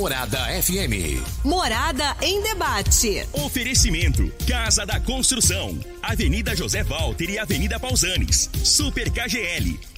Morada FM. Morada em debate. Oferecimento: Casa da Construção, Avenida José Walter e Avenida Pausanes. Super KGL.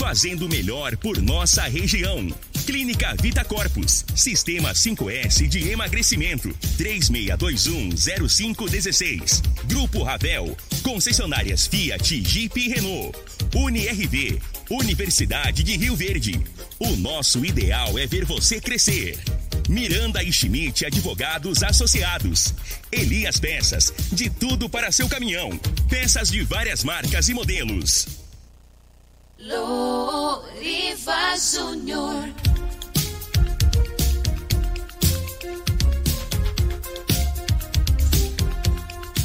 fazendo melhor por nossa região. Clínica Vita Corpus, Sistema 5S de emagrecimento, 36210516. Grupo Ravel, concessionárias Fiat, Jeep e Renault. UniRV, Universidade de Rio Verde. O nosso ideal é ver você crescer. Miranda e Schmidt Advogados Associados. Elias Peças, de tudo para seu caminhão. Peças de várias marcas e modelos. Loriva Júnior.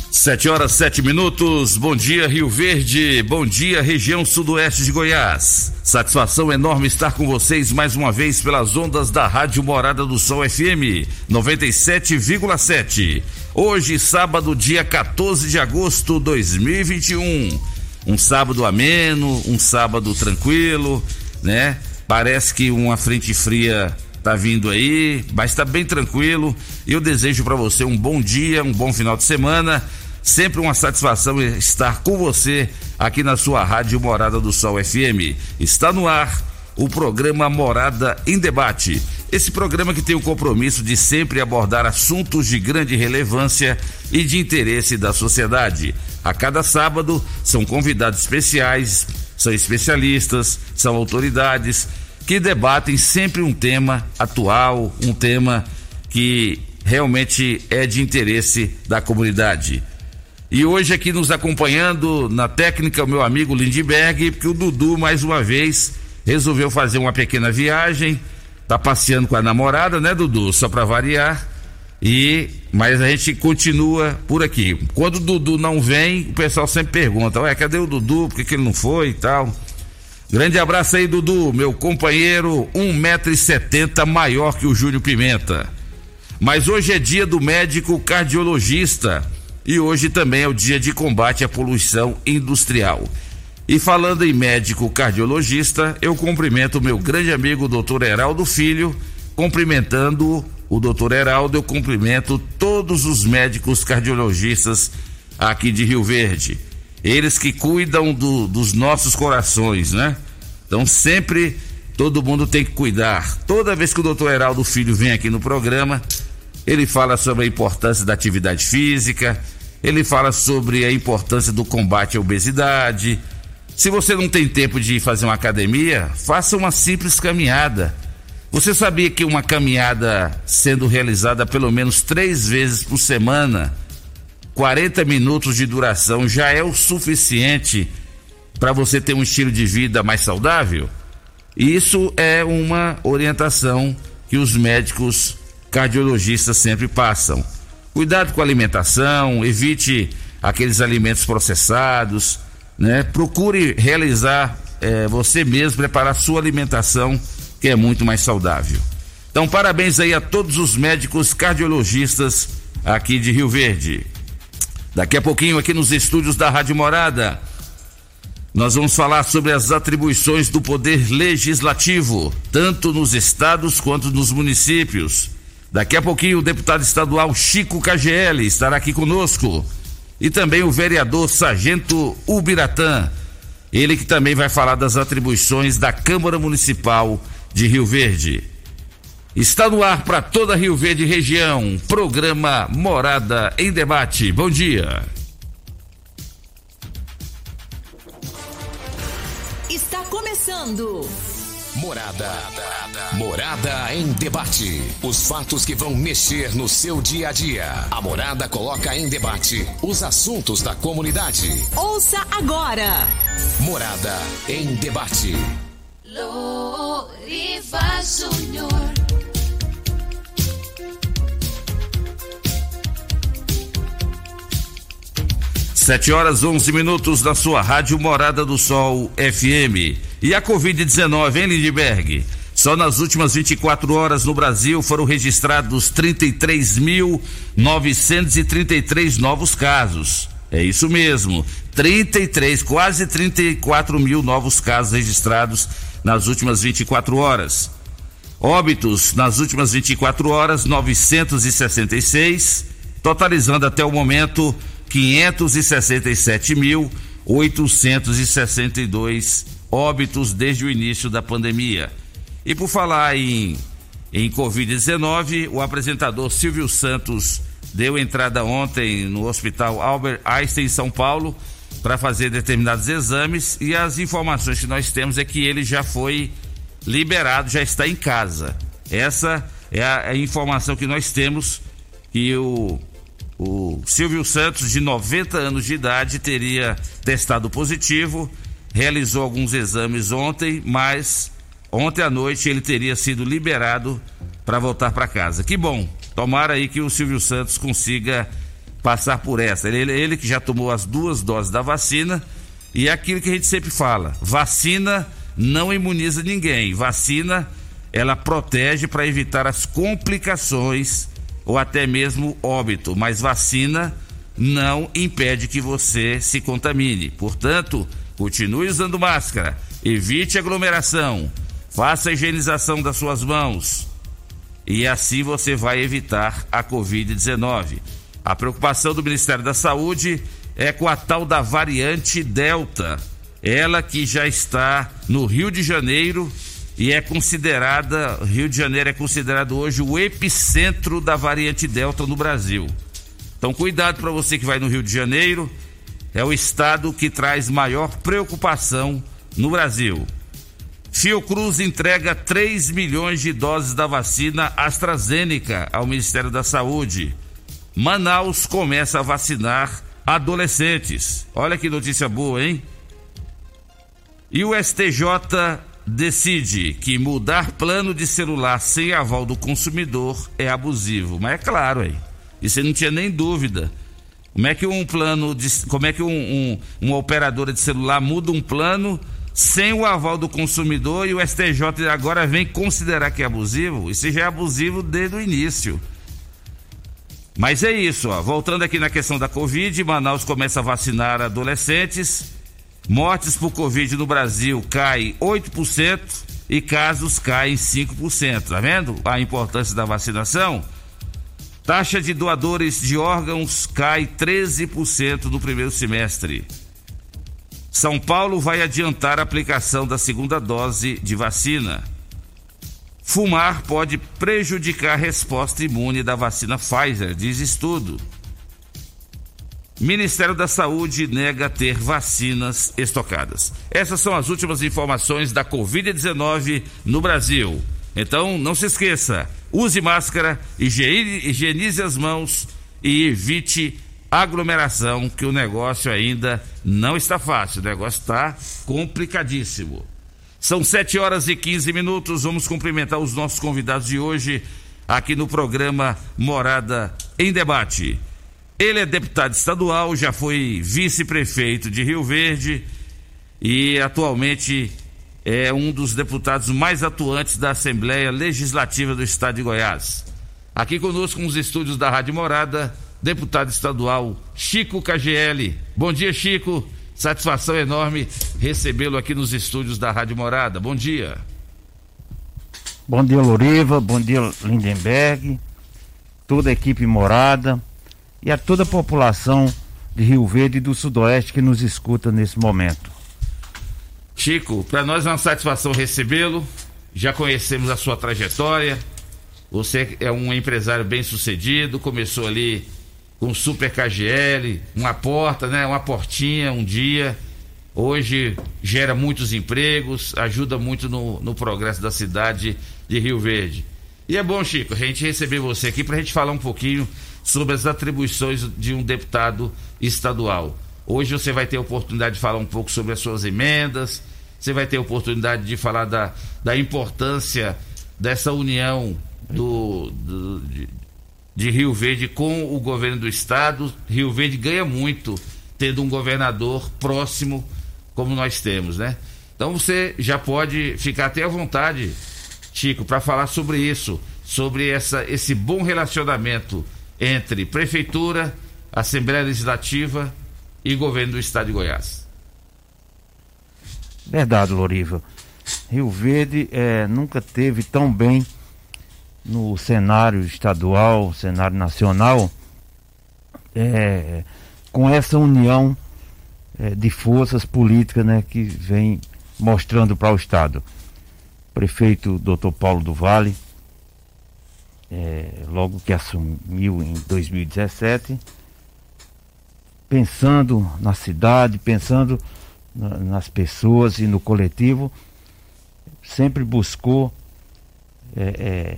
Sete horas, sete minutos. Bom dia, Rio Verde. Bom dia, região sudoeste de Goiás. Satisfação enorme estar com vocês mais uma vez pelas ondas da Rádio Morada do Sol FM 97,7. Hoje, sábado, dia 14 de agosto de 2021. Um sábado ameno, um sábado tranquilo, né? Parece que uma frente fria tá vindo aí, mas está bem tranquilo. Eu desejo para você um bom dia, um bom final de semana Sempre uma satisfação estar com você aqui na sua Rádio Morada do Sol FM. Está no ar o programa Morada em Debate. Esse programa que tem o compromisso de sempre abordar assuntos de grande relevância e de interesse da sociedade. A cada sábado são convidados especiais, são especialistas, são autoridades que debatem sempre um tema atual, um tema que realmente é de interesse da comunidade. E hoje aqui nos acompanhando na técnica o meu amigo Lindbergh, porque o Dudu mais uma vez resolveu fazer uma pequena viagem, tá passeando com a namorada, né, Dudu? Só para variar. E mas a gente continua por aqui. Quando o Dudu não vem, o pessoal sempre pergunta: "Ué, cadê o Dudu? Por que, que ele não foi?" e tal. Grande abraço aí, Dudu, meu companheiro, 1,70m maior que o Júnior Pimenta. Mas hoje é dia do médico cardiologista e hoje também é o dia de combate à poluição industrial. E falando em médico cardiologista, eu cumprimento meu grande amigo Dr. Heraldo Filho, cumprimentando o Dr. Heraldo, eu cumprimento todos os médicos cardiologistas aqui de Rio Verde. Eles que cuidam do, dos nossos corações, né? Então sempre todo mundo tem que cuidar. Toda vez que o doutor Heraldo Filho vem aqui no programa, ele fala sobre a importância da atividade física, ele fala sobre a importância do combate à obesidade. Se você não tem tempo de fazer uma academia, faça uma simples caminhada. Você sabia que uma caminhada sendo realizada pelo menos três vezes por semana, 40 minutos de duração, já é o suficiente para você ter um estilo de vida mais saudável? Isso é uma orientação que os médicos cardiologistas sempre passam. Cuidado com a alimentação, evite aqueles alimentos processados, né? Procure realizar é, você mesmo, preparar sua alimentação, que é muito mais saudável. Então, parabéns aí a todos os médicos cardiologistas aqui de Rio Verde. Daqui a pouquinho, aqui nos estúdios da Rádio Morada, nós vamos falar sobre as atribuições do Poder Legislativo, tanto nos estados quanto nos municípios. Daqui a pouquinho o deputado estadual Chico KGL estará aqui conosco. E também o vereador Sargento Ubiratã. Ele que também vai falar das atribuições da Câmara Municipal de Rio Verde. Está no ar para toda Rio Verde região. Programa Morada em Debate. Bom dia. Está começando. Morada. Morada em debate. Os fatos que vão mexer no seu dia a dia. A Morada coloca em debate os assuntos da comunidade. Ouça agora. Morada em debate. Loriva Júnior. Sete horas onze minutos na sua rádio Morada do Sol FM. E a Covid-19, hein, Lindbergh? Só nas últimas 24 horas no Brasil foram registrados 33.933 novos casos. É isso mesmo, 33, quase 34 mil novos casos registrados nas últimas 24 horas. Óbitos nas últimas 24 horas, 966, totalizando até o momento 567.862 óbitos desde o início da pandemia. E por falar em, em Covid-19, o apresentador Silvio Santos deu entrada ontem no Hospital Albert Einstein, em São Paulo, para fazer determinados exames e as informações que nós temos é que ele já foi liberado, já está em casa. Essa é a, a informação que nós temos que o, o Silvio Santos, de 90 anos de idade, teria testado positivo, realizou alguns exames ontem, mas Ontem à noite ele teria sido liberado para voltar para casa. Que bom. Tomara aí que o Silvio Santos consiga passar por essa. Ele, ele que já tomou as duas doses da vacina e é aquilo que a gente sempre fala: vacina não imuniza ninguém. Vacina ela protege para evitar as complicações ou até mesmo óbito, mas vacina não impede que você se contamine. Portanto, continue usando máscara, evite aglomeração Faça a higienização das suas mãos e assim você vai evitar a Covid-19. A preocupação do Ministério da Saúde é com a tal da variante Delta, ela que já está no Rio de Janeiro e é considerada, Rio de Janeiro é considerado hoje o epicentro da variante Delta no Brasil. Então, cuidado para você que vai no Rio de Janeiro, é o estado que traz maior preocupação no Brasil. Fiocruz entrega 3 milhões de doses da vacina AstraZeneca ao Ministério da Saúde. Manaus começa a vacinar adolescentes. Olha que notícia boa, hein? E o STJ decide que mudar plano de celular sem aval do consumidor é abusivo. Mas é claro, hein? Isso não tinha nem dúvida. Como é que um plano de, como é que um, um, uma operadora de celular muda um plano sem o aval do consumidor e o STJ agora vem considerar que é abusivo, isso já é abusivo desde o início. Mas é isso, ó. voltando aqui na questão da Covid, Manaus começa a vacinar adolescentes, mortes por Covid no Brasil cai 8% e casos caem 5%, tá vendo a importância da vacinação? Taxa de doadores de órgãos cai 13% no primeiro semestre. São Paulo vai adiantar a aplicação da segunda dose de vacina. Fumar pode prejudicar a resposta imune da vacina Pfizer, diz estudo. Ministério da Saúde nega ter vacinas estocadas. Essas são as últimas informações da Covid-19 no Brasil. Então, não se esqueça: use máscara, higienize as mãos e evite aglomeração, que o negócio ainda não está fácil, o negócio está complicadíssimo. São 7 horas e 15 minutos, vamos cumprimentar os nossos convidados de hoje aqui no programa Morada em Debate. Ele é deputado estadual, já foi vice-prefeito de Rio Verde e atualmente é um dos deputados mais atuantes da Assembleia Legislativa do Estado de Goiás. Aqui conosco nos estúdios da Rádio Morada, deputado estadual Chico KGL. Bom dia, Chico. Satisfação enorme recebê-lo aqui nos estúdios da Rádio Morada. Bom dia. Bom dia, Loriva. Bom dia, Lindenberg. Toda a equipe Morada e a toda a população de Rio Verde e do Sudoeste que nos escuta nesse momento. Chico, para nós é uma satisfação recebê-lo. Já conhecemos a sua trajetória. Você é um empresário bem sucedido, começou ali com Super KGL, uma porta, né? Uma portinha um dia. Hoje gera muitos empregos, ajuda muito no, no progresso da cidade de Rio Verde. E é bom, Chico, a gente receber você aqui para a gente falar um pouquinho sobre as atribuições de um deputado estadual. Hoje você vai ter a oportunidade de falar um pouco sobre as suas emendas, você vai ter a oportunidade de falar da, da importância dessa união do, do de, de Rio Verde com o governo do estado. Rio Verde ganha muito tendo um governador próximo como nós temos, né? Então você já pode ficar até à vontade, Chico, para falar sobre isso, sobre essa, esse bom relacionamento entre prefeitura, Assembleia Legislativa e governo do Estado de Goiás. Verdade, Loriva. Rio Verde é, nunca teve tão bem no cenário estadual, cenário nacional, é, com essa união é, de forças políticas né, que vem mostrando para o Estado. Prefeito Dr. Paulo do Vale, é, logo que assumiu em 2017, pensando na cidade, pensando na, nas pessoas e no coletivo, sempre buscou é, é,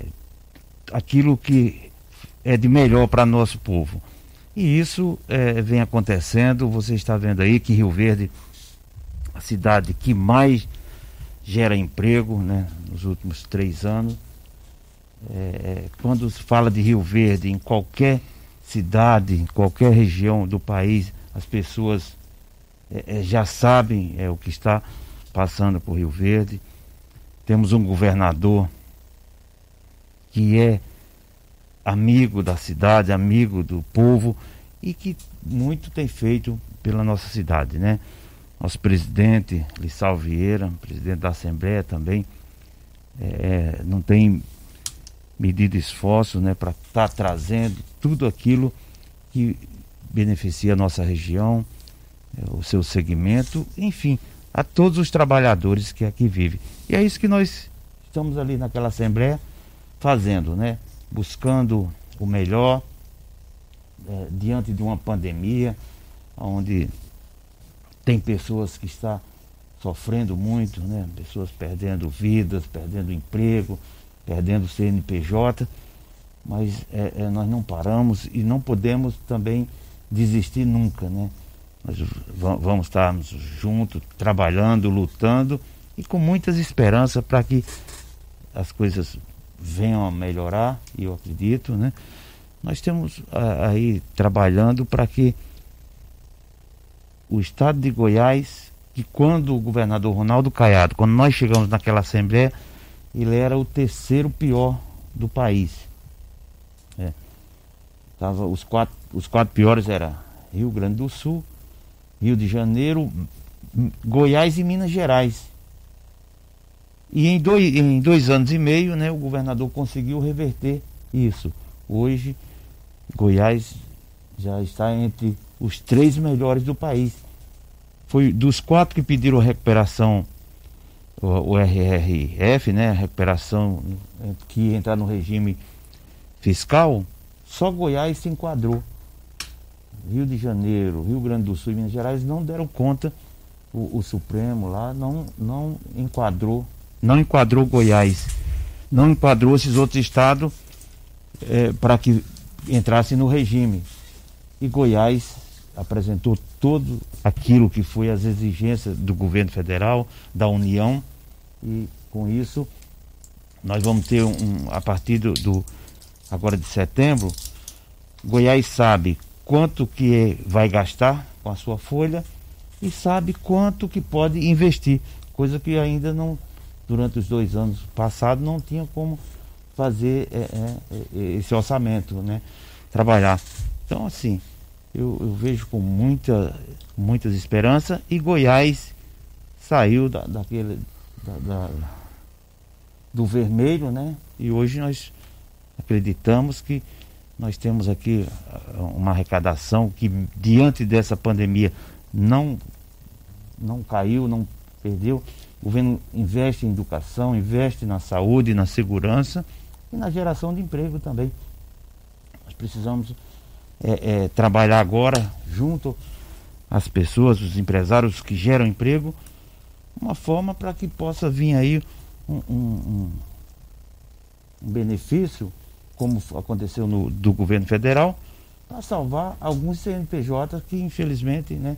aquilo que é de melhor para nosso povo. E isso é, vem acontecendo, você está vendo aí que Rio Verde, a cidade que mais gera emprego né, nos últimos três anos. É, quando se fala de Rio Verde, em qualquer cidade, em qualquer região do país, as pessoas é, é já sabem é, o que está passando por Rio Verde. Temos um governador que é amigo da cidade, amigo do povo e que muito tem feito pela nossa cidade, né? Nosso presidente, Lissau Vieira, presidente da Assembleia também, é, não tem medido esforço né, para estar tá trazendo tudo aquilo que beneficia a nossa região, é, o seu segmento, enfim, a todos os trabalhadores que aqui vivem. E é isso que nós estamos ali naquela Assembleia fazendo, né? Buscando o melhor é, diante de uma pandemia, onde tem pessoas que estão sofrendo muito, né? Pessoas perdendo vidas, perdendo emprego, perdendo CNPJ, mas é, é, nós não paramos e não podemos também desistir nunca, né? Nós vamos estar juntos, trabalhando, lutando e com muitas esperanças para que as coisas venham a melhorar, e eu acredito, né? Nós temos aí trabalhando para que o estado de Goiás, que quando o governador Ronaldo Caiado, quando nós chegamos naquela assembleia, ele era o terceiro pior do país. É. Tava, os, quatro, os quatro piores eram Rio Grande do Sul, Rio de Janeiro, Goiás e Minas Gerais. E em dois, em dois anos e meio, né, o governador conseguiu reverter isso. Hoje, Goiás já está entre os três melhores do país. Foi dos quatro que pediram recuperação, o, o RRF, né, a recuperação que entrar no regime fiscal, só Goiás se enquadrou. Rio de Janeiro, Rio Grande do Sul e Minas Gerais não deram conta. O, o Supremo lá não, não enquadrou não enquadrou Goiás, não enquadrou esses outros estados é, para que entrassem no regime. E Goiás apresentou todo aquilo que foi as exigências do governo federal, da União, e com isso nós vamos ter um, a partir do, do agora de setembro, Goiás sabe quanto que vai gastar com a sua folha e sabe quanto que pode investir, coisa que ainda não durante os dois anos passados não tinha como fazer é, é, é, esse orçamento, né? Trabalhar. Então, assim, eu, eu vejo com muita, muitas esperanças e Goiás saiu da, daquele da, da, do vermelho, né? E hoje nós acreditamos que nós temos aqui ah, uma arrecadação que diante dessa pandemia não não caiu, não perdeu o governo investe em educação, investe na saúde, na segurança e na geração de emprego também. Nós precisamos é, é, trabalhar agora junto às pessoas, os empresários que geram emprego, uma forma para que possa vir aí um, um, um, benefício, como aconteceu no, do governo federal, para salvar alguns CNPJs que infelizmente né,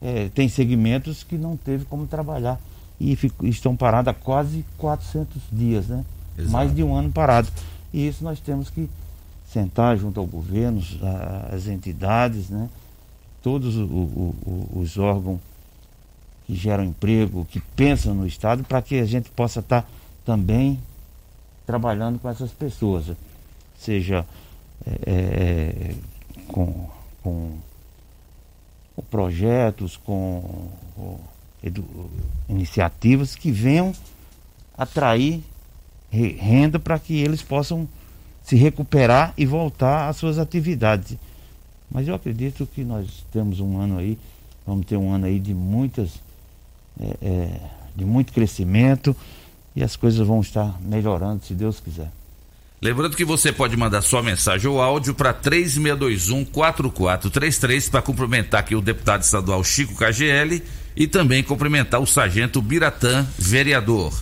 é, tem segmentos que não teve como trabalhar e fico, estão parados há quase 400 dias, né? Exato. Mais de um ano parado. E isso nós temos que sentar junto ao governo, às entidades, né? todos o, o, os órgãos que geram emprego, que pensam no Estado, para que a gente possa estar tá também trabalhando com essas pessoas, seja é, é, com, com, projetos, com, com iniciativas que venham atrair renda para que eles possam se recuperar e voltar às suas atividades. Mas eu acredito que nós temos um ano aí, vamos ter um ano aí de muitas, é, é, de muito crescimento e as coisas vão estar melhorando, se Deus quiser. Lembrando que você pode mandar sua mensagem ou áudio para 3621-4433 para cumprimentar aqui o deputado estadual Chico KGL e também cumprimentar o sargento Biratã, vereador.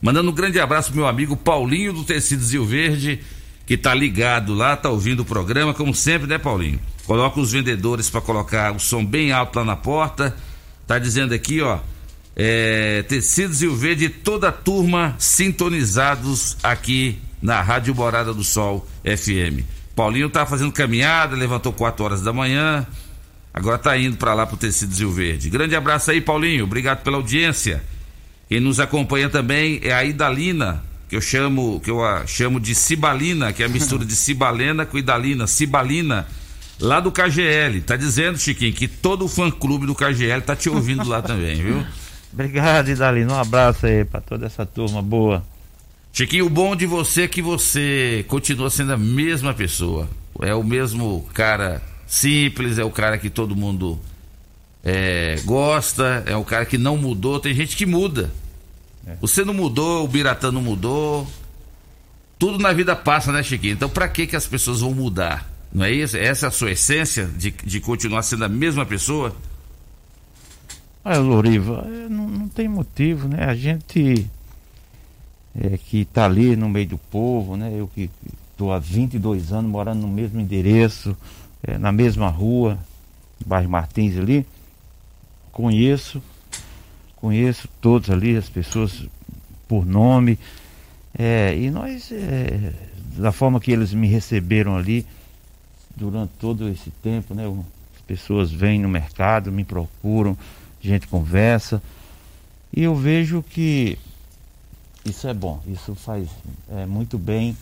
Mandando um grande abraço meu amigo Paulinho do Tecidos Rio Verde, que tá ligado lá, tá ouvindo o programa, como sempre, né, Paulinho? Coloca os vendedores para colocar o som bem alto lá na porta. Tá dizendo aqui, ó, é, Tecidos Rio Verde, toda a turma sintonizados aqui na Rádio Morada do Sol FM. Paulinho tá fazendo caminhada, levantou 4 horas da manhã, agora tá indo para lá pro Tecidos Rio Verde. Grande abraço aí, Paulinho, obrigado pela audiência. Quem nos acompanha também é a Idalina, que eu chamo, que eu chamo de Cibalina, que é a mistura de Cibalena com Idalina, Cibalina, lá do KGL. Tá dizendo, Chiquinho, que todo o fã-clube do KGL tá te ouvindo lá também, viu? Obrigado, Idalina. Um abraço aí para toda essa turma boa. Chiquinho, o bom de você é que você continua sendo a mesma pessoa. É o mesmo cara simples, é o cara que todo mundo é, gosta, é um cara que não mudou. Tem gente que muda. É. Você não mudou, o Biratã não mudou. Tudo na vida passa, né, Chiquinho? Então, para que que as pessoas vão mudar? Não é isso? Essa é a sua essência de, de continuar sendo a mesma pessoa? Olha, Loriva, é, não, não tem motivo, né? A gente é, que está ali no meio do povo, né? Eu que estou há 22 anos morando no mesmo endereço, é, na mesma rua, bairro Martins ali conheço, conheço todos ali, as pessoas por nome. É, e nós, é, da forma que eles me receberam ali, durante todo esse tempo, né? As pessoas vêm no mercado, me procuram, a gente conversa. E eu vejo que isso é bom, isso faz é, muito bem,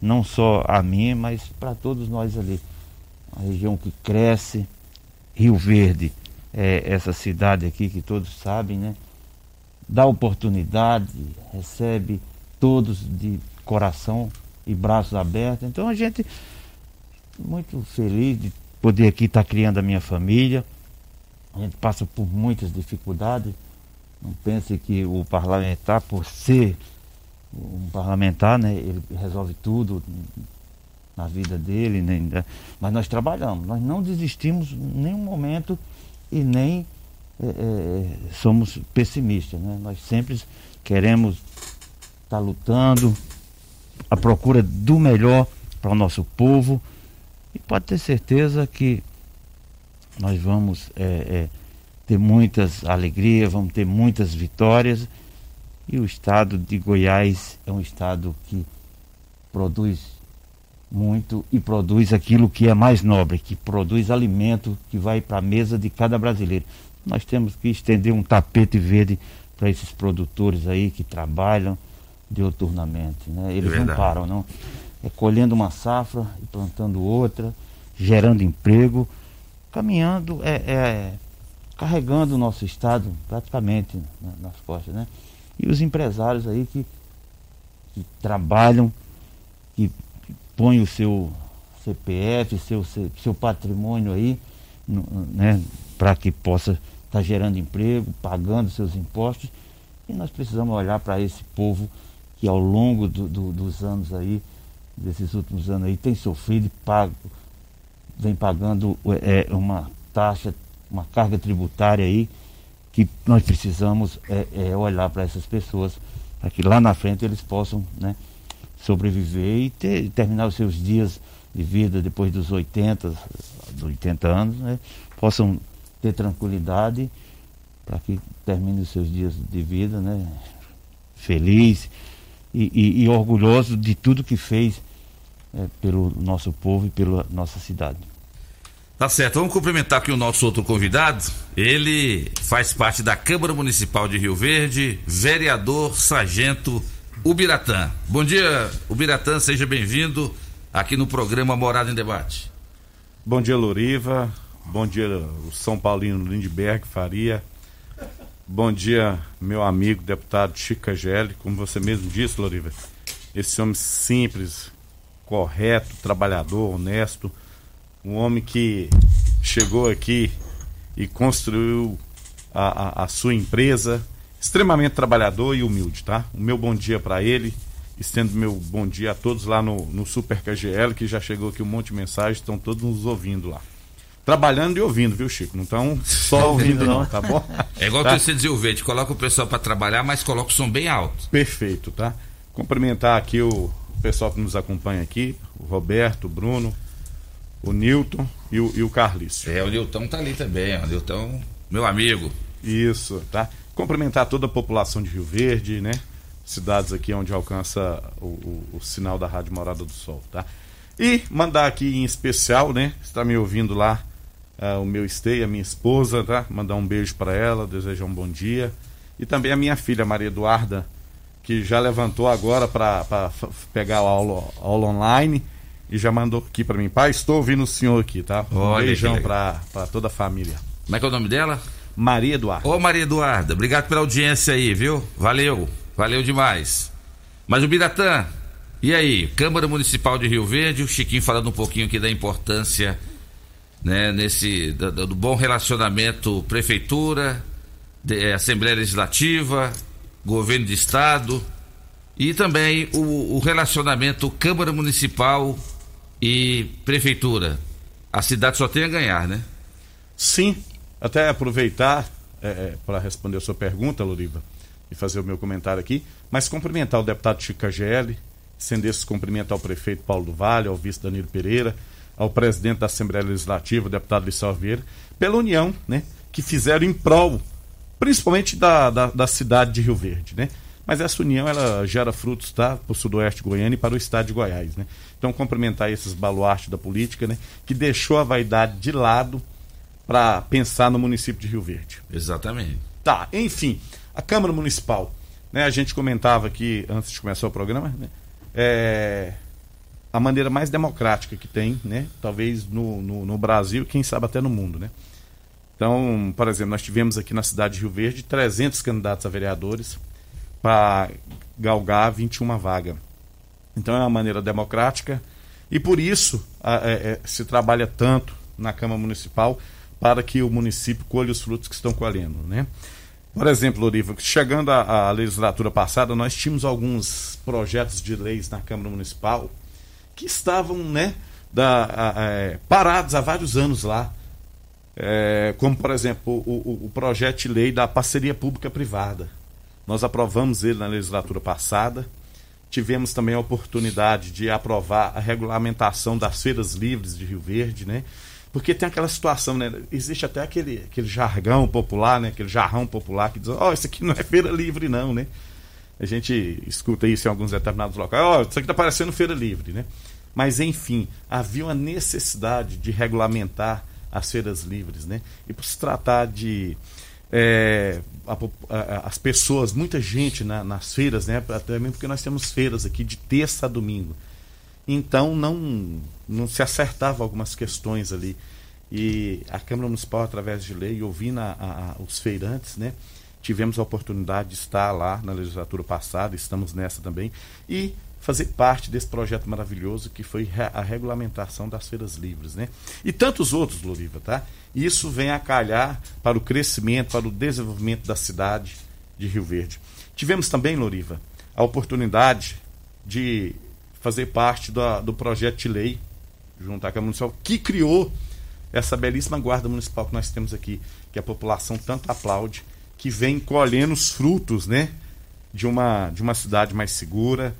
não só a mim, mas para todos nós ali. Uma região que cresce, Rio Verde é, essa cidade aqui que todos sabem, né? Dá oportunidade, recebe todos de coração e braços abertos. Então a gente muito feliz de poder aqui estar criando a minha família. A gente passa por muitas dificuldades. Não pense que o parlamentar, por ser um parlamentar, né, ele resolve tudo na vida dele, né, mas nós trabalhamos, nós não desistimos em nenhum momento e nem é, é, somos pessimistas. Né? Nós sempre queremos estar tá lutando à procura do melhor para o nosso povo e pode ter certeza que nós vamos é, é, ter muitas alegrias, vamos ter muitas vitórias e o estado de Goiás é um estado que produz muito e produz aquilo que é mais nobre, que produz alimento que vai para a mesa de cada brasileiro. Nós temos que estender um tapete verde para esses produtores aí que trabalham dioturnamente. Né? Eles é não param, não. É colhendo uma safra e plantando outra, gerando emprego, caminhando, é, é carregando o nosso estado praticamente nas costas, né? E os empresários aí que, que trabalham, que põe o seu CPF, seu, seu patrimônio aí, né, para que possa estar tá gerando emprego, pagando seus impostos. E nós precisamos olhar para esse povo que ao longo do, do, dos anos aí, desses últimos anos aí, tem sofrido e pago, vem pagando é, uma taxa, uma carga tributária aí, que nós precisamos é, é olhar para essas pessoas, para que lá na frente eles possam, né, sobreviver e ter, terminar os seus dias de vida depois dos 80, dos 80 anos, né, possam ter tranquilidade para que termine os seus dias de vida, né, feliz e, e, e orgulhoso de tudo que fez é, pelo nosso povo e pela nossa cidade. Tá certo, vamos cumprimentar aqui o nosso outro convidado. Ele faz parte da Câmara Municipal de Rio Verde, vereador Sargento Ubiratã. Bom dia, Ubiratã, seja bem-vindo aqui no programa Morada em Debate. Bom dia, Loriva. Bom dia, o São Paulino Lindbergh Faria. Bom dia, meu amigo deputado Chico Gelli. Como você mesmo disse, Loriva, esse homem simples, correto, trabalhador, honesto um homem que chegou aqui e construiu a, a, a sua empresa, extremamente trabalhador e humilde, tá? O meu bom dia para ele, estendo meu bom dia a todos lá no, no Super KGL, que já chegou aqui um monte de mensagens, estão todos nos ouvindo lá. Trabalhando e ouvindo, viu, Chico? Não estão só ouvindo, não, tá bom? É igual tá? você dizia o Verde, coloca o pessoal para trabalhar, mas coloca o som bem alto. Perfeito, tá? Cumprimentar aqui o pessoal que nos acompanha aqui, o Roberto, o Bruno, o Newton e o, e o Carlício. É, o Newton tá ali também, ó. O Newton, meu amigo. Isso, tá? Cumprimentar toda a população de Rio Verde, né? Cidades aqui onde alcança o, o, o sinal da Rádio Morada do Sol, tá? E mandar aqui em especial, né? Está me ouvindo lá, uh, o meu stay, a minha esposa, tá? Mandar um beijo para ela, desejar um bom dia. E também a minha filha, Maria Eduarda, que já levantou agora para pegar a aula, aula online e já mandou aqui para mim. Pai, estou ouvindo o senhor aqui, tá? Um Olha beijão para toda a família. Como é que é o nome dela? Maria Eduarda. Ô Maria Eduarda, obrigado pela audiência aí, viu? Valeu, valeu demais. Mas o Biratã, e aí? Câmara Municipal de Rio Verde, o Chiquinho falando um pouquinho aqui da importância, né, nesse, do, do bom relacionamento prefeitura, de, eh, Assembleia Legislativa, governo de Estado e também o, o relacionamento Câmara Municipal e prefeitura. A cidade só tem a ganhar, né? Sim. Até aproveitar é, é, para responder a sua pergunta, Loriva, e fazer o meu comentário aqui, mas cumprimentar o deputado Chico KGL, estender esse cumprimento ao prefeito Paulo do Vale, ao vice Danilo Pereira, ao presidente da Assembleia Legislativa, o deputado Lissau Vieira, pela união, né, que fizeram em prol, principalmente da, da, da cidade de Rio Verde, né? Mas essa união ela gera frutos tá, para o sudoeste goiano e para o estado de Goiás. Né? Então, cumprimentar esses baluartes da política né, que deixou a vaidade de lado para pensar no município de Rio Verde. Exatamente. Tá, enfim, a Câmara Municipal. Né, a gente comentava aqui, antes de começar o programa, né, é, a maneira mais democrática que tem, né, talvez no, no, no Brasil, quem sabe até no mundo. Né? Então, por exemplo, nós tivemos aqui na cidade de Rio Verde 300 candidatos a vereadores para galgar 21 vaga. Então é uma maneira democrática e por isso a, é, é, se trabalha tanto na Câmara Municipal para que o município colhe os frutos que estão colhendo, né? Por exemplo, Loriva, chegando à, legislatura passada, nós tínhamos alguns projetos de leis na Câmara Municipal que estavam, né, da, a, a, é, parados há vários anos lá. É, como, por exemplo, o, o, o projeto de lei da parceria pública-privada. Nós aprovamos ele na legislatura passada. Tivemos também a oportunidade de aprovar a regulamentação das feiras livres de Rio Verde, né? Porque tem aquela situação, né? Existe até aquele, aquele jargão popular, né? Aquele jarrão popular que diz, ó, oh, isso aqui não é feira livre, não, né? A gente escuta isso em alguns determinados locais, ó, oh, isso aqui está parecendo feira livre, né? Mas, enfim, havia uma necessidade de regulamentar as feiras livres, né? E por se tratar de é, a, a, as pessoas, muita gente na, nas feiras, né? Até mesmo porque nós temos feiras aqui de terça a domingo. Então não, não se acertava algumas questões ali. E a Câmara Municipal, através de lei, ouvindo a, os feirantes, né? Tivemos a oportunidade de estar lá na legislatura passada, estamos nessa também, e fazer parte desse projeto maravilhoso que foi a regulamentação das feiras livres, né? E tantos outros, Loriva, tá? Isso vem a calhar para o crescimento, para o desenvolvimento da cidade de Rio Verde. Tivemos também, Loriva, a oportunidade de fazer parte do, do projeto de lei junto à Câmara Municipal, que criou essa belíssima guarda municipal que nós temos aqui, que a população tanto aplaude, que vem colhendo os frutos, né, de uma de uma cidade mais segura,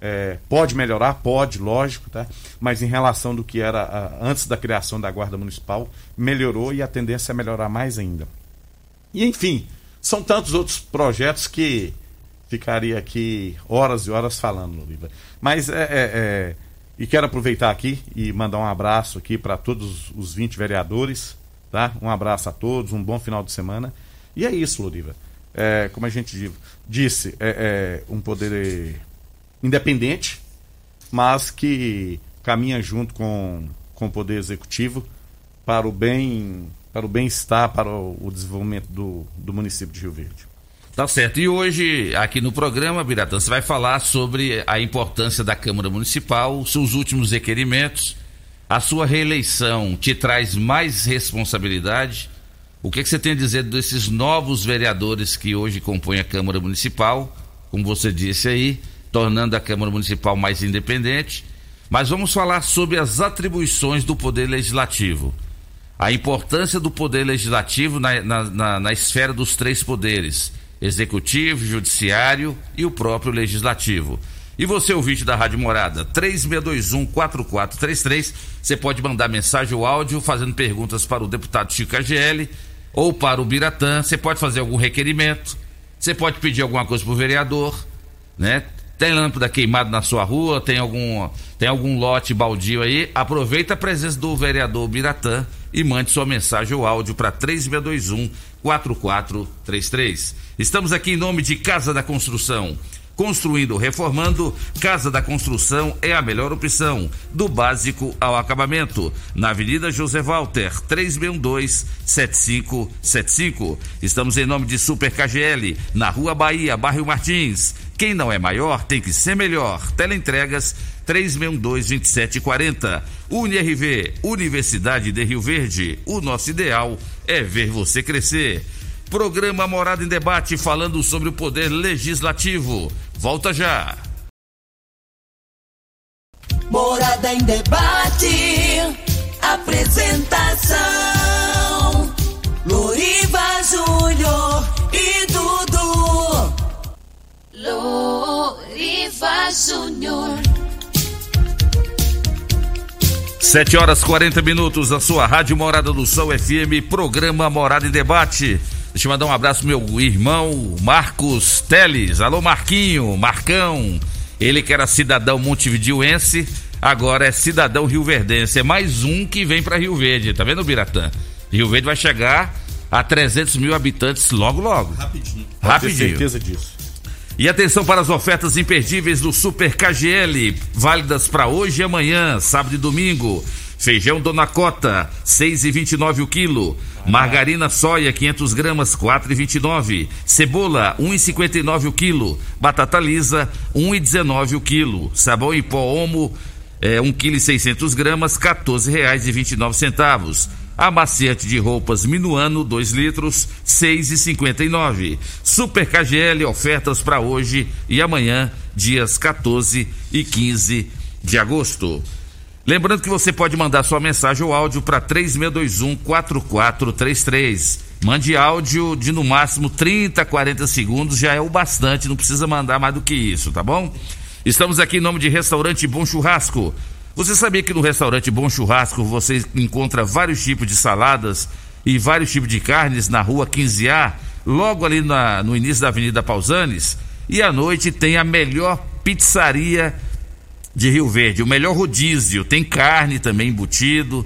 é, pode melhorar, pode, lógico, tá? mas em relação do que era a, antes da criação da Guarda Municipal, melhorou e a tendência é melhorar mais ainda. E enfim, são tantos outros projetos que ficaria aqui horas e horas falando, Loriva. Mas é, é, é E quero aproveitar aqui e mandar um abraço aqui para todos os 20 vereadores, tá? Um abraço a todos, um bom final de semana. E é isso, Loriva. É, como a gente disse, é, é um poder independente, mas que caminha junto com, com o poder executivo para o bem para o bem-estar, para o, desenvolvimento do, do município de Rio Verde. Tá certo. E hoje, aqui no programa, Biratã, você vai falar sobre a importância da Câmara Municipal, seus últimos requerimentos. A sua reeleição te traz mais responsabilidade? O que, que você tem a dizer desses novos vereadores que hoje compõem a Câmara Municipal? Como você disse aí, tornando a Câmara Municipal mais independente. Mas vamos falar sobre as atribuições do Poder Legislativo. A importância do Poder Legislativo na, na, na, na esfera dos três poderes: Executivo, Judiciário e o próprio Legislativo. E você, ouvinte da Rádio Morada, 3621-4433, você pode mandar mensagem ou áudio fazendo perguntas para o deputado Chico AGL ou para o Biratã. Você pode fazer algum requerimento, você pode pedir alguma coisa para o vereador, né? Tem lâmpada queimada na sua rua, tem algum, tem algum lote baldio aí, aproveita a presença do vereador Biratã e mande sua mensagem ou áudio para 3621 4433. Estamos aqui em nome de Casa da Construção. Construindo, reformando, Casa da Construção é a melhor opção, do básico ao acabamento. Na Avenida José Walter, 362-7575. Estamos em nome de Super KGL, na Rua Bahia, Bairro Martins. Quem não é maior tem que ser melhor. Teleentregas 3612-2740. UniRV, Universidade de Rio Verde. O nosso ideal é ver você crescer. Programa Morada em Debate falando sobre o poder legislativo. Volta já. Morada em Debate. Apresentação: Loriva Júnior e Dudu. Loriva Júnior. 7 horas 40 minutos, a sua Rádio Morada do Sol FM, programa Morada em Debate. Deixa eu mandar um abraço pro meu irmão Marcos Teles. Alô, Marquinho, Marcão. Ele que era cidadão montevidioense, agora é cidadão rioverdense. É mais um que vem para Rio Verde, tá vendo, Biratã? Rio Verde vai chegar a 300 mil habitantes logo, logo. Rapidinho. Rapidinho. Tenho certeza disso. E atenção para as ofertas imperdíveis do Super KGL, válidas para hoje e amanhã, sábado e domingo. Feijão Dona Cota, 6,29 o quilo. Margarina soia, 500 gramas, 4,29. Cebola, 1,59 o quilo. Batata lisa, 1,19 o quilo. Sabão em pó Omo, é, 1 kg 600 gramas, 14 reais e 29 centavos. Amaciante de roupas Minuano, 2 litros, 6,59. Super KGL, ofertas para hoje e amanhã, dias 14 e 15 de agosto. Lembrando que você pode mandar sua mensagem ou áudio para 3621 4433. Mande áudio de no máximo 30, 40 segundos, já é o bastante, não precisa mandar mais do que isso, tá bom? Estamos aqui em nome de Restaurante Bom Churrasco. Você sabia que no restaurante Bom Churrasco você encontra vários tipos de saladas e vários tipos de carnes na rua 15A, logo ali na, no início da Avenida Pausanes? E à noite tem a melhor pizzaria de Rio Verde, o melhor rodízio, tem carne também embutido.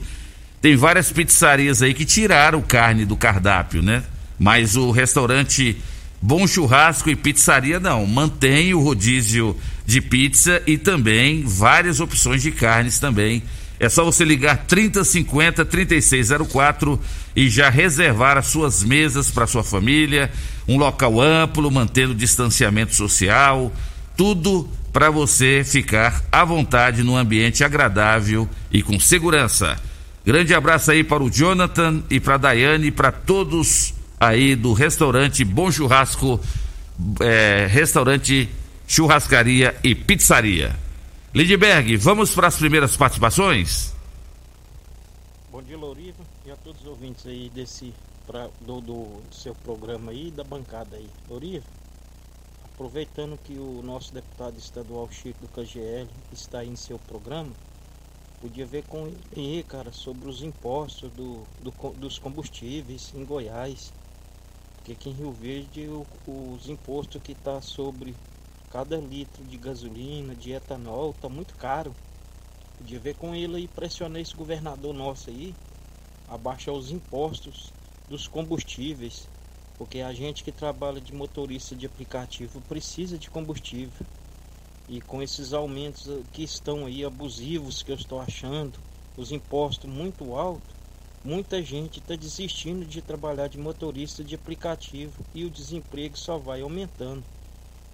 Tem várias pizzarias aí que tiraram carne do cardápio, né? Mas o restaurante Bom Churrasco e Pizzaria não, mantém o rodízio de pizza e também várias opções de carnes também. É só você ligar 3050 3604 e já reservar as suas mesas para sua família, um local amplo, mantendo distanciamento social, tudo para você ficar à vontade num ambiente agradável e com segurança. Grande abraço aí para o Jonathan e para a Daiane e para todos aí do restaurante Bom Churrasco, é, restaurante churrascaria e pizzaria. Lindberg, vamos para as primeiras participações? Bom dia, Louriva, e a todos os ouvintes aí desse pra, do, do, seu programa aí, da bancada aí. Louriva, aproveitando que o nosso deputado estadual Chico do KGL está aí em seu programa, podia ver com ele, cara, sobre os impostos do, do, dos combustíveis em Goiás. Porque aqui em Rio Verde o, os impostos que está sobre cada litro de gasolina, de etanol, está muito caro. Podia ver com ele e pressionar esse governador nosso aí a baixar os impostos dos combustíveis, porque a gente que trabalha de motorista de aplicativo precisa de combustível. E com esses aumentos que estão aí abusivos que eu estou achando, os impostos muito altos, muita gente está desistindo de trabalhar de motorista de aplicativo e o desemprego só vai aumentando.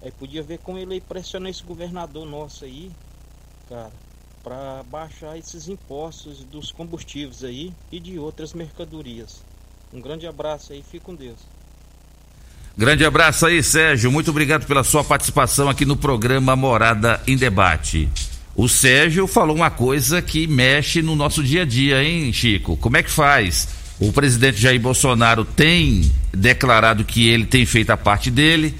Aí podia ver com ele aí pressionar esse governador nosso aí, cara, para baixar esses impostos dos combustíveis aí e de outras mercadorias. Um grande abraço aí, fique com Deus. Grande abraço aí, Sérgio. Muito obrigado pela sua participação aqui no programa Morada em Debate. O Sérgio falou uma coisa que mexe no nosso dia a dia, hein, Chico? Como é que faz? O presidente Jair Bolsonaro tem declarado que ele tem feito a parte dele,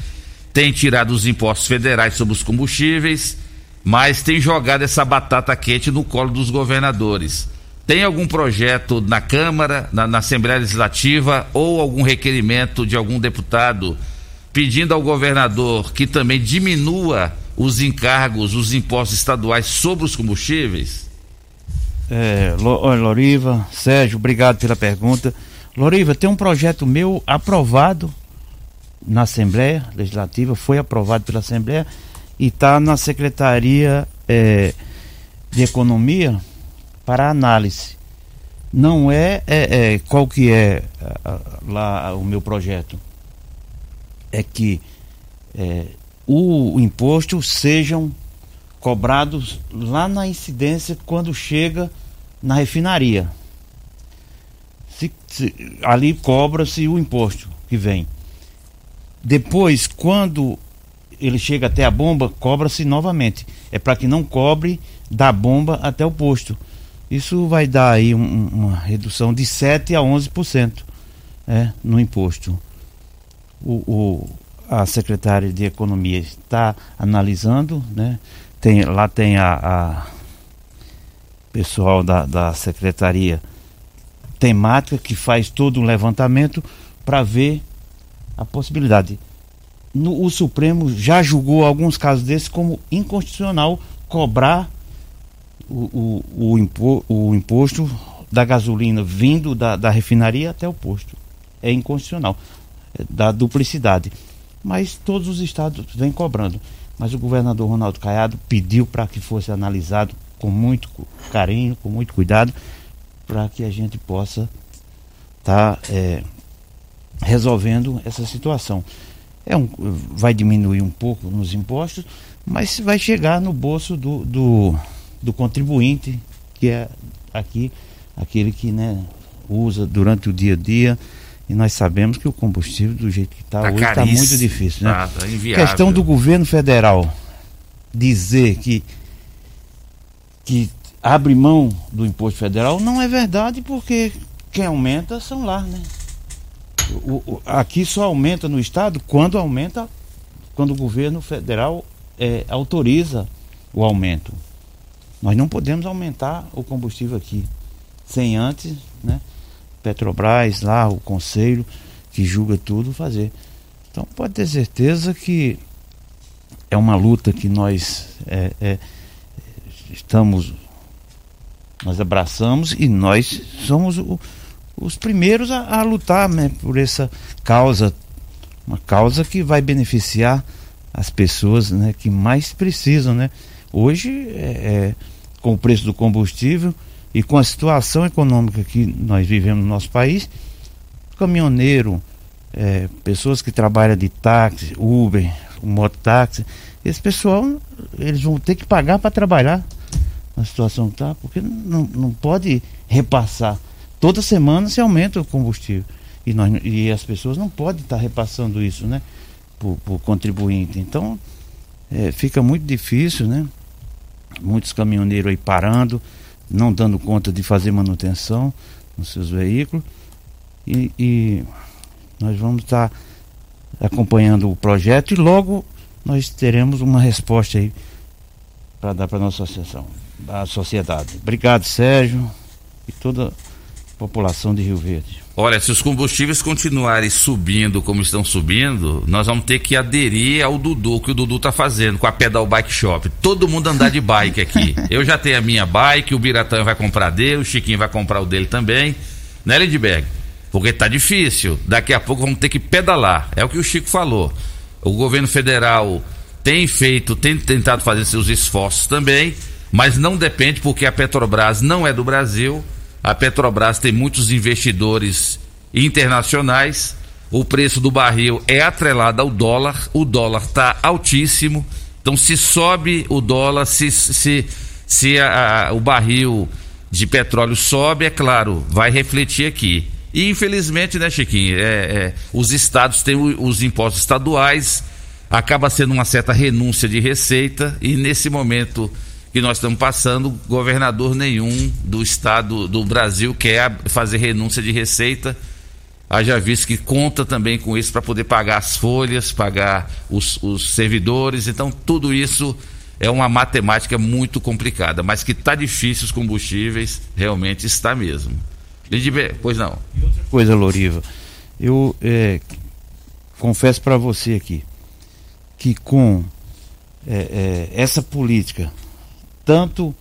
tem tirado os impostos federais sobre os combustíveis, mas tem jogado essa batata quente no colo dos governadores. Tem algum projeto na Câmara, na, na, Assembleia Legislativa ou algum requerimento de algum deputado pedindo ao governador que também diminua os encargos, os impostos estaduais sobre os combustíveis? É, Loriva, Sérgio, obrigado pela pergunta. Loriva, tem um projeto meu aprovado na Assembleia Legislativa, foi aprovado pela Assembleia e está na Secretaria é, de Economia para análise. Não é, é, é qual que é lá o meu projeto. É que é, o, o imposto sejam cobrados lá na incidência quando chega na refinaria. Se, se, ali cobra-se o imposto que vem. Depois, quando ele chega até a bomba, cobra-se novamente. É para que não cobre da bomba até o posto. Isso vai dar aí um, uma redução de 7 a 11% é, no imposto. O, o, a secretária de Economia está analisando, né? Tem, lá tem a, a pessoal da, da secretaria temática que faz todo um levantamento para ver a possibilidade no, o Supremo já julgou alguns casos desses como inconstitucional cobrar o, o, impo, o imposto da gasolina vindo da, da refinaria até o posto. É inconstitucional, é da duplicidade. Mas todos os estados vêm cobrando. Mas o governador Ronaldo Caiado pediu para que fosse analisado com muito carinho, com muito cuidado, para que a gente possa estar tá, é, resolvendo essa situação é um, vai diminuir um pouco nos impostos, mas vai chegar no bolso do, do, do contribuinte, que é aqui aquele que né, usa durante o dia a dia. E nós sabemos que o combustível, do jeito que está tá hoje, está muito difícil. Né? Tá, tá Questão do governo federal dizer que, que abre mão do imposto federal não é verdade, porque quem aumenta são lá, né? o, o, aqui só aumenta no estado quando aumenta, quando o governo federal é, autoriza o aumento. Nós não podemos aumentar o combustível aqui sem antes, né? Petrobras lá, o conselho que julga tudo fazer. Então pode ter certeza que é uma luta que nós é, é, estamos, nós abraçamos e nós somos o, os primeiros a, a lutar né, por essa causa, uma causa que vai beneficiar as pessoas né, que mais precisam. Né? Hoje, é, é, com o preço do combustível e com a situação econômica que nós vivemos no nosso país, caminhoneiro, é, pessoas que trabalham de táxi, Uber, mototáxi, esse pessoal eles vão ter que pagar para trabalhar na situação que está, porque não, não pode repassar toda semana se aumenta o combustível. E, nós, e as pessoas não podem estar repassando isso, né? Por, por contribuinte. Então, é, fica muito difícil, né? Muitos caminhoneiros aí parando, não dando conta de fazer manutenção nos seus veículos. E, e nós vamos estar acompanhando o projeto e logo nós teremos uma resposta aí para dar para a nossa associação, a sociedade. Obrigado, Sérgio, e toda população de Rio Verde. Olha, se os combustíveis continuarem subindo como estão subindo, nós vamos ter que aderir ao Dudu, que o Dudu tá fazendo com a Pedal Bike Shop. Todo mundo andar de bike aqui. Eu já tenho a minha bike, o Biratã vai comprar dele, o Chiquinho vai comprar o dele também. Né, Lindbergh? Porque tá difícil. Daqui a pouco vamos ter que pedalar. É o que o Chico falou. O governo federal tem feito, tem tentado fazer seus esforços também, mas não depende porque a Petrobras não é do Brasil. A Petrobras tem muitos investidores internacionais. O preço do barril é atrelado ao dólar. O dólar está altíssimo. Então, se sobe o dólar, se, se, se a, a, o barril de petróleo sobe, é claro, vai refletir aqui. E infelizmente, né, Chiquinho, é, é, os estados têm os impostos estaduais, acaba sendo uma certa renúncia de receita, e nesse momento que nós estamos passando, governador nenhum do estado do Brasil quer fazer renúncia de receita. Haja visto que conta também com isso para poder pagar as folhas, pagar os, os servidores. Então, tudo isso é uma matemática muito complicada, mas que está difícil os combustíveis, realmente está mesmo. Pois não. outra coisa, Loriva, eu é, confesso para você aqui que com é, é, essa política, tanto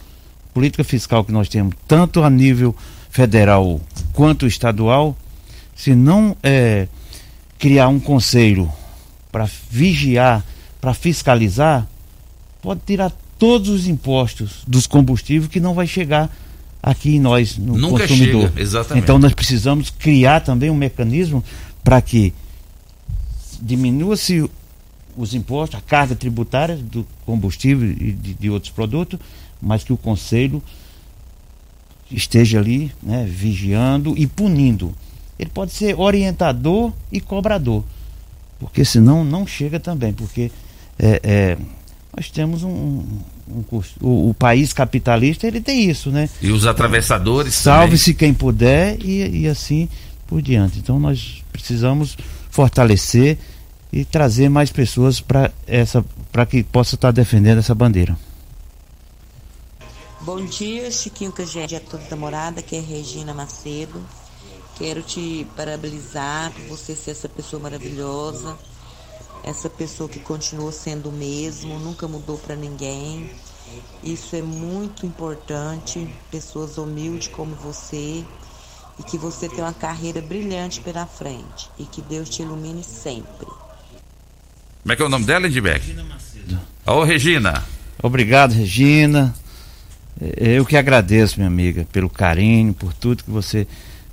política fiscal que nós temos, tanto a nível federal quanto estadual, se não é, criar um conselho para vigiar, para fiscalizar, pode tirar todos os impostos dos combustíveis que não vai chegar aqui em nós, no Nunca consumidor. Chega, exatamente. Então nós precisamos criar também um mecanismo para que diminua-se os impostos, a carga tributária do combustível e de, de, outros produtos, mas que o Conselho esteja ali, né, vigiando e punindo. Ele pode ser orientador e cobrador, porque senão não chega também, porque é, é, nós temos um, um, o, o, país capitalista ele tem isso, né? E os atravessadores. Salve-se quem puder e, e assim por diante. Então nós precisamos fortalecer e trazer mais pessoas para essa para que possa estar defendendo essa bandeira. Bom dia, Chiquinho Cagé, dia toda da morada, que é Regina Macedo. Quero te parabenizar por você ser essa pessoa maravilhosa essa pessoa que continua sendo o mesmo, nunca mudou para ninguém. Isso é muito importante, pessoas humildes como você e que você tenha uma carreira brilhante pela frente e que Deus te ilumine sempre. Como é que é o nome dela, Edbeck? Regina Macedo. Ô, Regina. Obrigado, Regina. É, eu que agradeço, minha amiga, pelo carinho, por tudo que você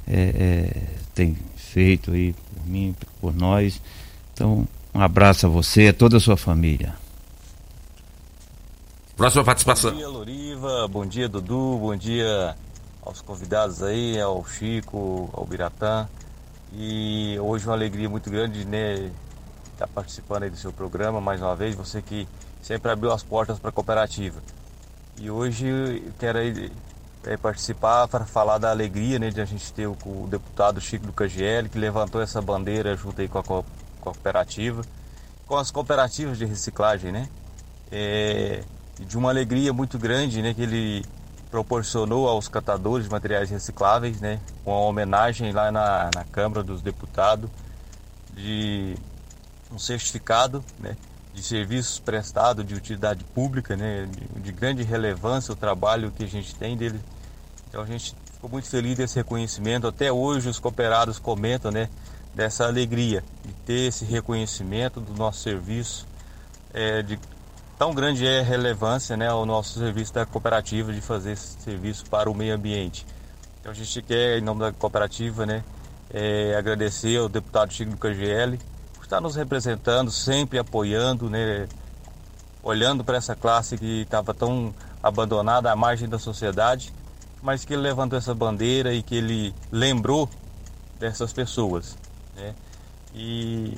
é, é, tem feito aí por mim, por nós. Então, um abraço a você e a toda a sua família. Próxima participação. Bom dia, Loriva. Bom dia, Dudu. Bom dia aos convidados aí, ao Chico, ao Biratã. E hoje uma alegria muito grande, né? Estar tá participando aí do seu programa mais uma vez. Você que sempre abriu as portas para a cooperativa. E hoje quero aí, é, participar para falar da alegria né, de a gente ter o, o deputado Chico do KGL, que levantou essa bandeira junto aí com a cooperativa, com as cooperativas de reciclagem, né? É, de uma alegria muito grande, né? Que ele proporcionou aos catadores de materiais recicláveis, né? Com a homenagem lá na, na Câmara dos Deputados de um certificado, né? De serviços prestados de utilidade pública, né? De, de grande relevância o trabalho que a gente tem dele. Então a gente ficou muito feliz desse reconhecimento. Até hoje os cooperados comentam, né? dessa alegria de ter esse reconhecimento do nosso serviço, é, de tão grande é a relevância né, ao nosso serviço da cooperativa de fazer esse serviço para o meio ambiente. Então a gente quer, em nome da cooperativa, né, é, agradecer ao deputado Chico do KGL estar nos representando, sempre apoiando, né, olhando para essa classe que estava tão abandonada à margem da sociedade, mas que ele levantou essa bandeira e que ele lembrou dessas pessoas né? E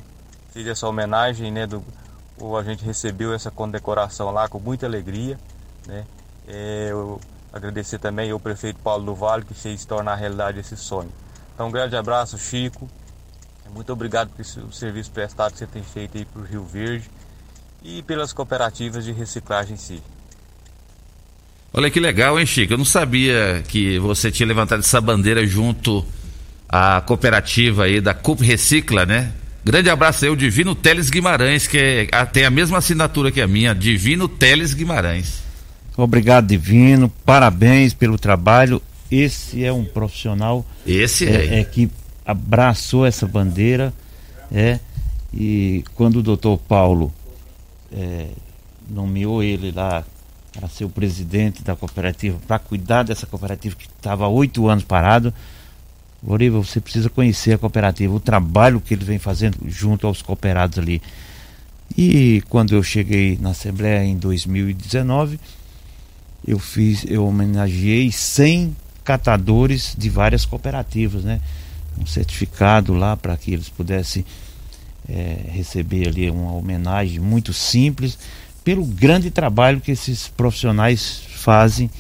fiz essa homenagem, né? Do, a gente recebeu essa condecoração lá com muita alegria, né? É, eu agradecer também ao prefeito Paulo do Vale que fez tornar realidade esse sonho. Então um grande abraço, Chico. Muito obrigado pelo serviço prestado que você tem feito aí para o Rio Verde e pelas cooperativas de reciclagem em si. Olha que legal, hein, Chico? Eu não sabia que você tinha levantado essa bandeira junto à cooperativa aí da CUP Recicla, né? Grande abraço aí, o Divino Teles Guimarães, que é, tem a mesma assinatura que a minha, Divino Teles Guimarães. Obrigado, Divino. Parabéns pelo trabalho. Esse é um profissional Esse é, é. é que abraçou essa bandeira, é, e quando o doutor Paulo é, nomeou ele lá para ser o presidente da cooperativa, para cuidar dessa cooperativa que estava há oito anos parado, Oriva, você precisa conhecer a cooperativa, o trabalho que eles vem fazendo junto aos cooperados ali. E quando eu cheguei na Assembleia em 2019, eu fiz, eu homenageei 100 catadores de várias cooperativas, né? Um certificado lá para que eles pudessem é, receber ali uma homenagem muito simples pelo grande trabalho que esses profissionais fazem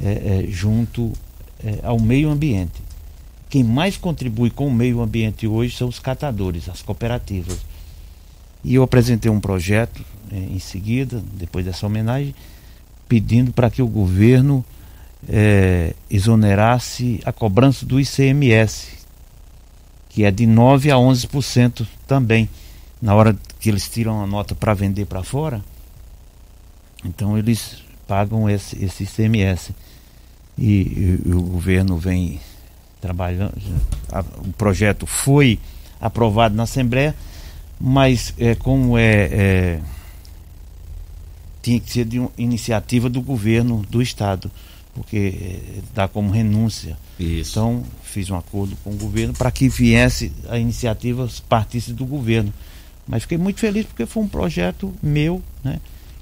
é, é, junto ao meio ambiente. Quem mais contribui com o meio ambiente hoje são os catadores, as cooperativas. E eu apresentei um projeto em seguida, depois dessa homenagem, pedindo para que o governo é, exonerasse a cobrança do ICMS, que é de 9 a 11% também. Na hora que eles tiram a nota para vender para fora, então eles pagam esse, esse ICMS. E, e, o governo vem trabalhando. A, o projeto foi aprovado na Assembleia, mas é, como é, é tinha que ser de uma iniciativa do governo do estado, porque eh, dá como renúncia. Isso. Então, fiz um acordo com o governo para que viesse a iniciativa partisse do governo. Mas fiquei muito feliz porque foi um projeto meu, né?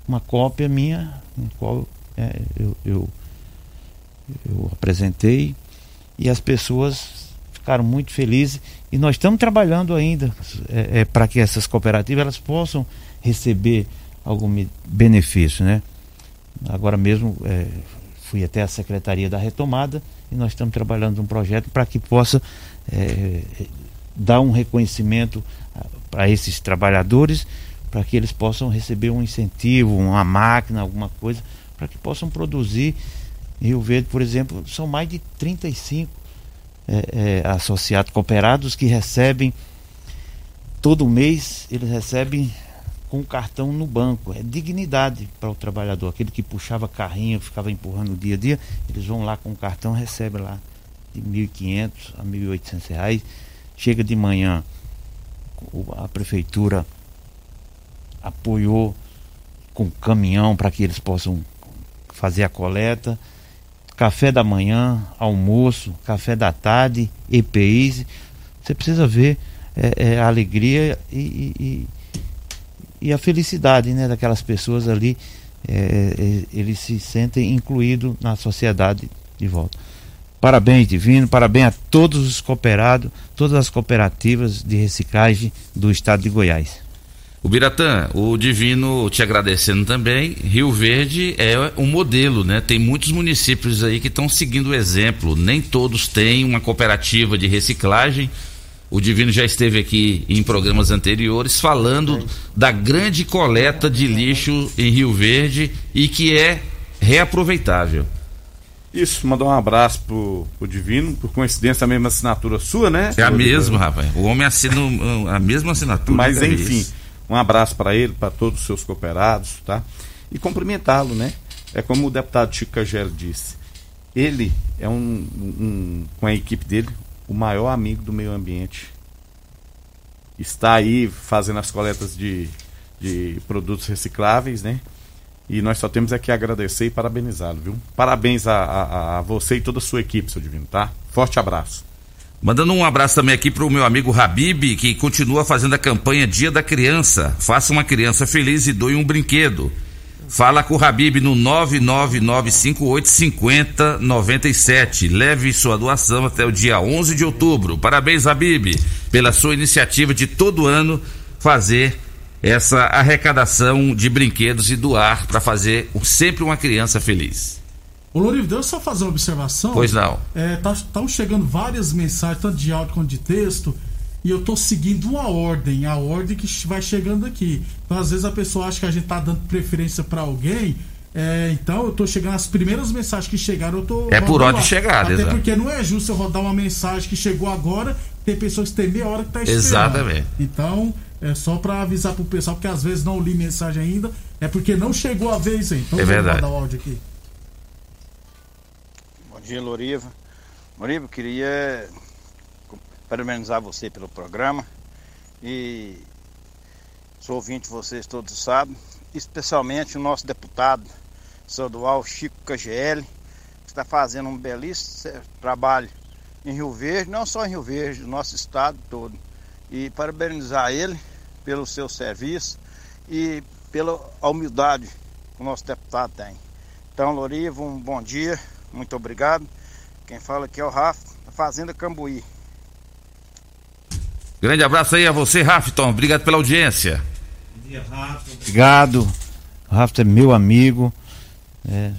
uma cópia minha, em qual é, eu, eu, eu apresentei e as pessoas ficaram muito felizes e nós estamos trabalhando ainda é, é, para que essas cooperativas elas possam receber algum benefício, né? Agora mesmo fui até a Secretaria da Retomada e nós estamos trabalhando um projeto para que possa é, dar um reconhecimento para esses trabalhadores, para que eles possam receber um incentivo, uma máquina, alguma coisa, para que possam produzir. Em Rio Verde, por exemplo, são mais de 35 é, é, associados cooperados que recebem todo mês, eles recebem com o cartão no banco. É dignidade para o trabalhador. Aquele que puxava carrinho, ficava empurrando dia a dia, eles vão lá com o cartão, recebe lá de 1.500 a 1.800 reais. Chega de manhã, a prefeitura apoiou com caminhão para que eles possam fazer a coleta. Café da manhã, almoço, café da tarde, EPIs. Você precisa ver é, é, a alegria e, e e a felicidade né, daquelas pessoas ali, é, é, eles se sentem incluídos na sociedade de volta. Parabéns, Divino, parabéns a todos os cooperados, todas as cooperativas de reciclagem do estado de Goiás. O Biratã, o Divino te agradecendo também. Rio Verde é um modelo, né? Tem muitos municípios aí que estão seguindo o exemplo. Nem todos têm uma cooperativa de reciclagem o Divino já esteve aqui em programas anteriores falando da grande coleta de lixo em Rio Verde e que é reaproveitável. Isso, mandar um abraço pro, pro Divino, por coincidência a mesma assinatura sua, né? É a mesma, rapaz. O homem assina a mesma assinatura. Mas enfim, um abraço para ele, para todos os seus cooperados, tá? E cumprimentá-lo, né? É como o deputado Chico Cagel disse. Ele é um, um, com a equipe dele, o maior amigo do meio ambiente. Está aí fazendo as coletas de, de produtos recicláveis, né? E nós só temos aqui agradecer e parabenizá-lo, viu? Parabéns a, a, a, você e toda a sua equipe, seu Divino, tá? Forte abraço. Mandando um abraço também aqui para o meu amigo Habib, que continua fazendo a campanha Dia da Criança. Faça uma criança feliz e doe um brinquedo. Fala com o Habib no 999585097. Leve sua doação até o dia 11 de outubro. Parabéns, Habib, pela sua iniciativa de todo ano fazer essa arrecadação de brinquedos e doar para fazer sempre uma criança feliz. Ô Lourinho, deixa eu só fazer uma observação. Pois não. É, tá, tá chegando várias mensagens, tanto de áudio quanto de texto, e eu tô seguindo uma ordem, a ordem que vai chegando aqui. Então, às vezes a pessoa acha que a gente tá dando preferência para alguém É, então eu tô chegando, as primeiras mensagens que chegaram, eu tô. É por ordem lá. de chegada, Até exato. porque não é justo eu rodar uma mensagem que chegou agora, tem pessoas que tem meia hora que tá esperando. Exatamente. Então, é só pra avisar pro pessoal, porque às vezes não li mensagem ainda, é porque não chegou a vez aí. Então É verdade. rodar o áudio aqui. Bom dia, Loriva. Loriva, eu queria parabenizar você pelo programa e sou ouvinte de vocês todos sabem, especialmente o nosso deputado estadual Chico KGL, que está fazendo um belíssimo trabalho em Rio Verde, não só em Rio Verde, no nosso estado todo. E parabenizar ele pelo seu serviço e pela humildade que o nosso deputado tem. Então, Loriva, um bom dia, muito obrigado. Quem fala aqui é o Rafa, da Fazenda Cambuí. Grande abraço aí a você, Rafton. Obrigado pela audiência. Obrigado. O Rafa é meu amigo. É,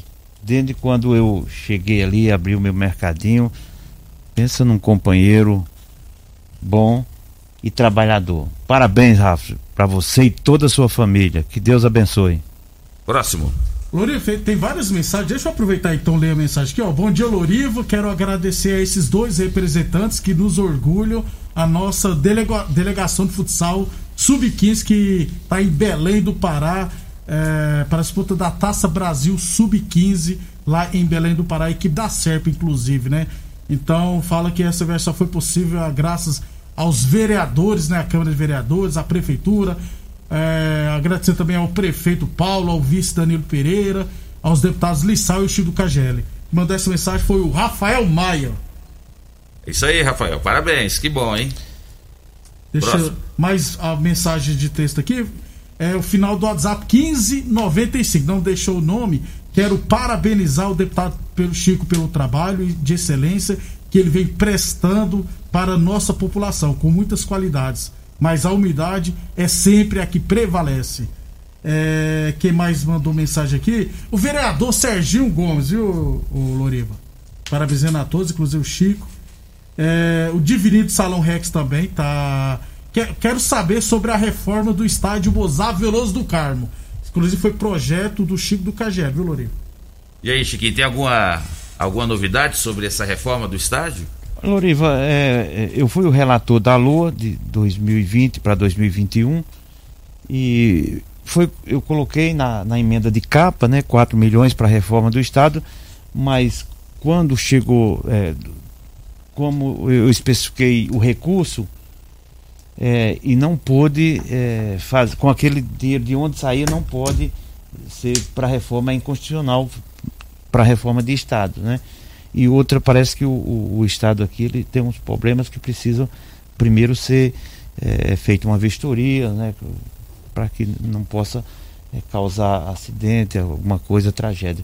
desde quando eu cheguei ali, abri o meu mercadinho, pensa num companheiro bom e trabalhador. Parabéns, Rafa, para você e toda a sua família. Que Deus abençoe. Próximo. Loriva, tem várias mensagens. Deixa eu aproveitar então ler a mensagem aqui, ó. Bom dia, Loriva. Quero agradecer a esses dois representantes que nos orgulham a nossa delega- delegação de futsal Sub-15 que está em Belém do Pará é, para a disputa da Taça Brasil Sub-15 lá em Belém do Pará, a equipe da SERP, inclusive, né? Então fala que essa versão foi possível ah, graças aos vereadores, né? A Câmara de Vereadores, a Prefeitura. É, agradecer também ao prefeito Paulo, ao vice Danilo Pereira, aos deputados Lissau e Chico. Quem Mandou essa mensagem foi o Rafael Maia. Isso aí, Rafael. Parabéns. Que bom, hein? Deixa Próximo. mais a mensagem de texto aqui. É o final do WhatsApp 1595. Não deixou o nome. Quero parabenizar o deputado pelo Chico pelo trabalho de excelência que ele vem prestando para a nossa população, com muitas qualidades. Mas a humildade é sempre a que prevalece. É, quem mais mandou mensagem aqui? O vereador Serginho Gomes, viu, o Loriva? Parabenizando a todos, inclusive o Chico. É, o Divinido Salão Rex também tá. Que- Quero saber sobre a reforma do estádio Mozart Veloso do Carmo. Inclusive foi projeto do Chico do Cagé, viu, Lourinho? E aí, Chiquinho, tem alguma, alguma novidade sobre essa reforma do estádio? Loriva, é, é, eu fui o relator da Lua de 2020 para 2021 e foi, eu coloquei na, na emenda de capa, né, 4 milhões para a reforma do Estado, mas quando chegou, é, como eu especifiquei o recurso, é, e não pôde é, fazer, com aquele dinheiro de onde saía, não pode ser para reforma inconstitucional para reforma de Estado, né? E outra, parece que o, o, o Estado aqui ele tem uns problemas que precisam primeiro ser é, feita uma vistoria, né? Para que não possa é, causar acidente, alguma coisa, tragédia.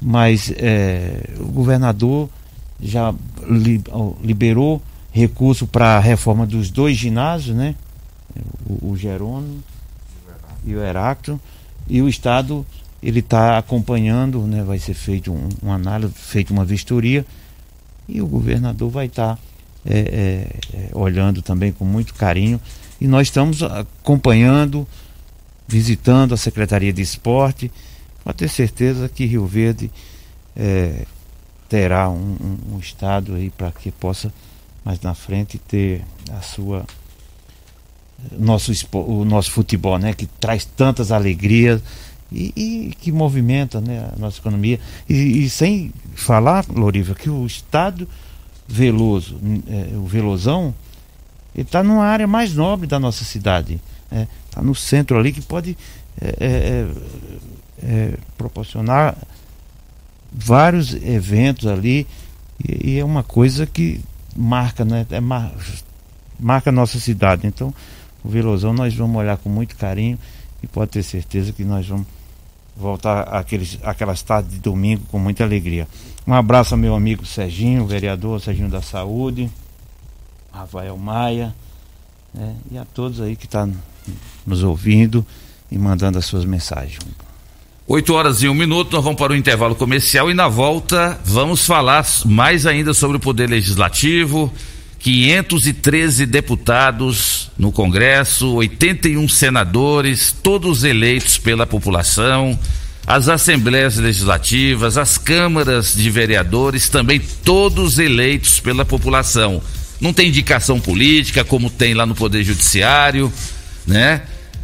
Mas é, o governador já liberou recurso para a reforma dos dois ginásios, né? O, o e o Heráclito. E o Estado ele está acompanhando, né? Vai ser feito um, uma análise, feita uma vistoria e o governador vai estar é, é, é, olhando também com muito carinho. E nós estamos acompanhando, visitando a Secretaria de Esporte, para ter certeza que Rio Verde é, terá um, um- um estado aí para que possa mais na frente ter a sua nosso espo- o nosso futebol, né, que traz tantas alegrias e, e que movimenta, né, a nossa economia. E, e sem falar, Loriva, que o estado Veloso, é, o Velozão, ele está numa área mais nobre da nossa cidade, está no centro ali que pode é, é, é, é, proporcionar vários eventos ali e, e é uma coisa que marca, né? É mar- marca a nossa cidade. Então, o Velozão nós vamos olhar com muito carinho e pode ter certeza que nós vamos voltar àqueles, àquelas tardes de domingo com muita alegria. Um abraço ao meu amigo Serginho, vereador Serginho da Saúde, Rafael Maia, né? e a todos aí que estão nos ouvindo e mandando as suas mensagens. 8 horas e um minuto, nós vamos para o intervalo comercial e na volta vamos falar mais ainda sobre o Poder Legislativo. 513 deputados no Congresso, 81 senadores, todos eleitos pela população. as assembleias legislativas, as câmaras de vereadores, também todos eleitos pela população. Não tem indicação política como tem lá no Poder Judiciário, né?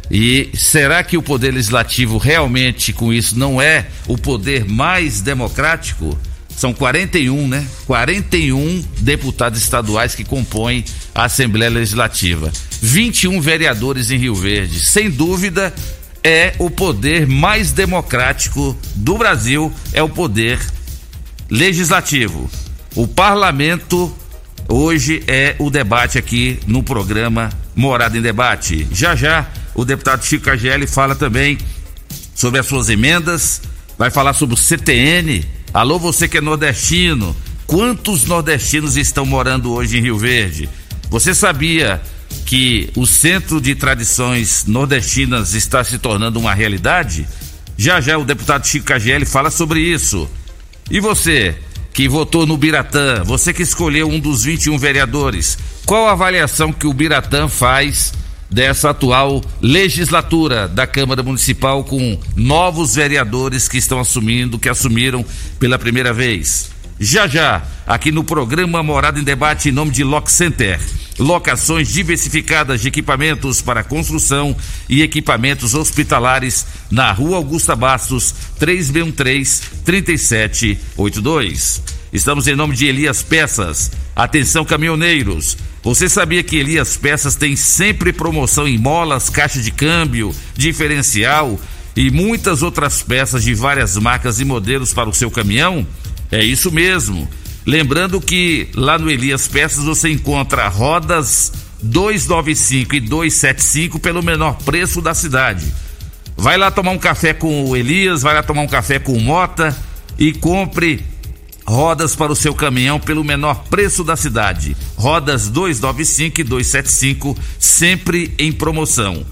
E será que o Poder Legislativo realmente com isso não é o poder mais democrático? São 41, né? 41 deputados estaduais que compõem a Assembleia Legislativa. 21 vereadores em Rio Verde. Sem dúvida, é o poder mais democrático do Brasil, é o poder legislativo. O parlamento hoje é o debate aqui no programa Morada em Debate. Já já o deputado Chico Ageli fala também sobre as suas emendas, vai falar sobre o CTN. Alô, você que é nordestino, quantos nordestinos estão morando hoje em Rio Verde? Você sabia que o Centro de Tradições Nordestinas está se tornando uma realidade? Já já o deputado Chico Cagelli fala sobre isso. E você que votou no Biratã, você que escolheu um dos 21 vereadores, qual a avaliação que o Biratã faz dessa atual legislatura da Câmara Municipal com novos vereadores que estão assumindo, que assumiram pela primeira vez. Já já, aqui no programa Morada em Debate em nome de Lock Center. Locações diversificadas de equipamentos para construção e equipamentos hospitalares na Rua Augusta Bastos, 3B13 3782. Estamos em nome de Elias Peças. Atenção caminhoneiros. Você sabia que Elias Peças tem sempre promoção em molas, caixa de câmbio, diferencial e muitas outras peças de várias marcas e modelos para o seu caminhão? É isso mesmo. Lembrando que lá no Elias Peças você encontra rodas 295 e 275 pelo menor preço da cidade. Vai lá tomar um café com o Elias, vai lá tomar um café com o Mota e compre rodas para o seu caminhão pelo menor preço da cidade. Rodas 295 e 275 sempre em promoção.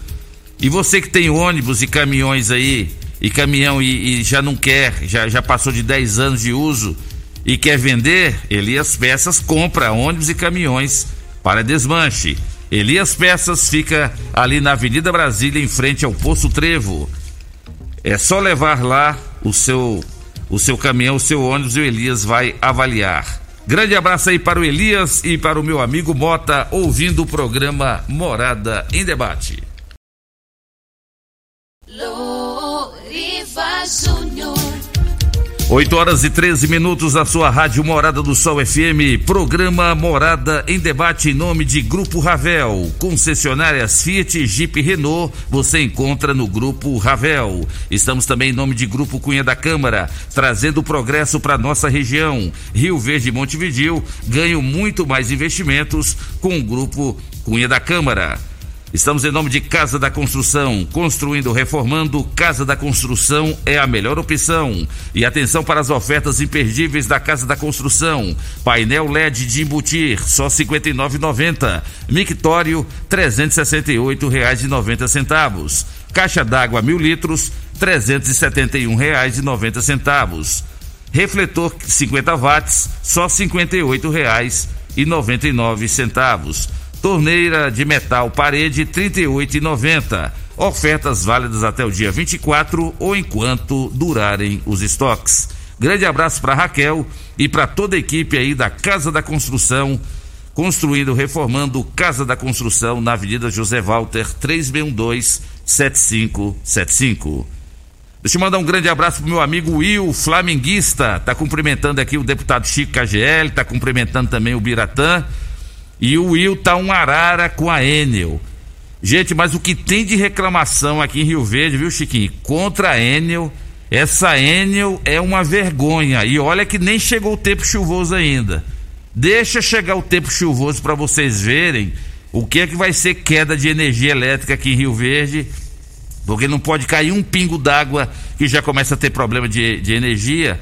E você que tem ônibus e caminhões aí, e caminhão e, e já não quer, já, já passou de 10 anos de uso e quer vender, Elias Peças compra ônibus e caminhões para desmanche. Elias Peças fica ali na Avenida Brasília, em frente ao Poço Trevo. É só levar lá o seu o seu caminhão, o seu ônibus e o Elias vai avaliar. Grande abraço aí para o Elias e para o meu amigo Mota, ouvindo o programa Morada em Debate. 8 horas e 13 minutos, a sua rádio Morada do Sol FM, programa Morada em Debate em nome de Grupo Ravel, concessionárias Fiat, Jeep Renault, você encontra no Grupo Ravel. Estamos também em nome de Grupo Cunha da Câmara, trazendo progresso para nossa região. Rio Verde e Montevidil ganham muito mais investimentos com o Grupo Cunha da Câmara. Estamos em nome de Casa da Construção, construindo, reformando. Casa da Construção é a melhor opção. E atenção para as ofertas imperdíveis da Casa da Construção. Painel LED de embutir, só R$ 59,90. Mictório, R$ 368,90. Caixa d'água mil litros, R$ 371,90. Refletor 50 watts, só R$ 58,99 Torneira de metal parede 38,90. Ofertas válidas até o dia 24 ou enquanto durarem os estoques. Grande abraço para Raquel e para toda a equipe aí da Casa da Construção, construindo, reformando Casa da Construção na Avenida José Walter 3B12 7575. Deixa eu mandar um grande abraço pro meu amigo Will, flamenguista. Tá cumprimentando aqui o deputado Chico KGL, tá cumprimentando também o Biratã. E o Will tá um arara com a Enel. Gente, mas o que tem de reclamação aqui em Rio Verde, viu, Chiquinho? Contra a Enel. Essa Enel é uma vergonha. E olha que nem chegou o tempo chuvoso ainda. Deixa chegar o tempo chuvoso para vocês verem o que é que vai ser queda de energia elétrica aqui em Rio Verde. Porque não pode cair um pingo d'água que já começa a ter problema de, de energia.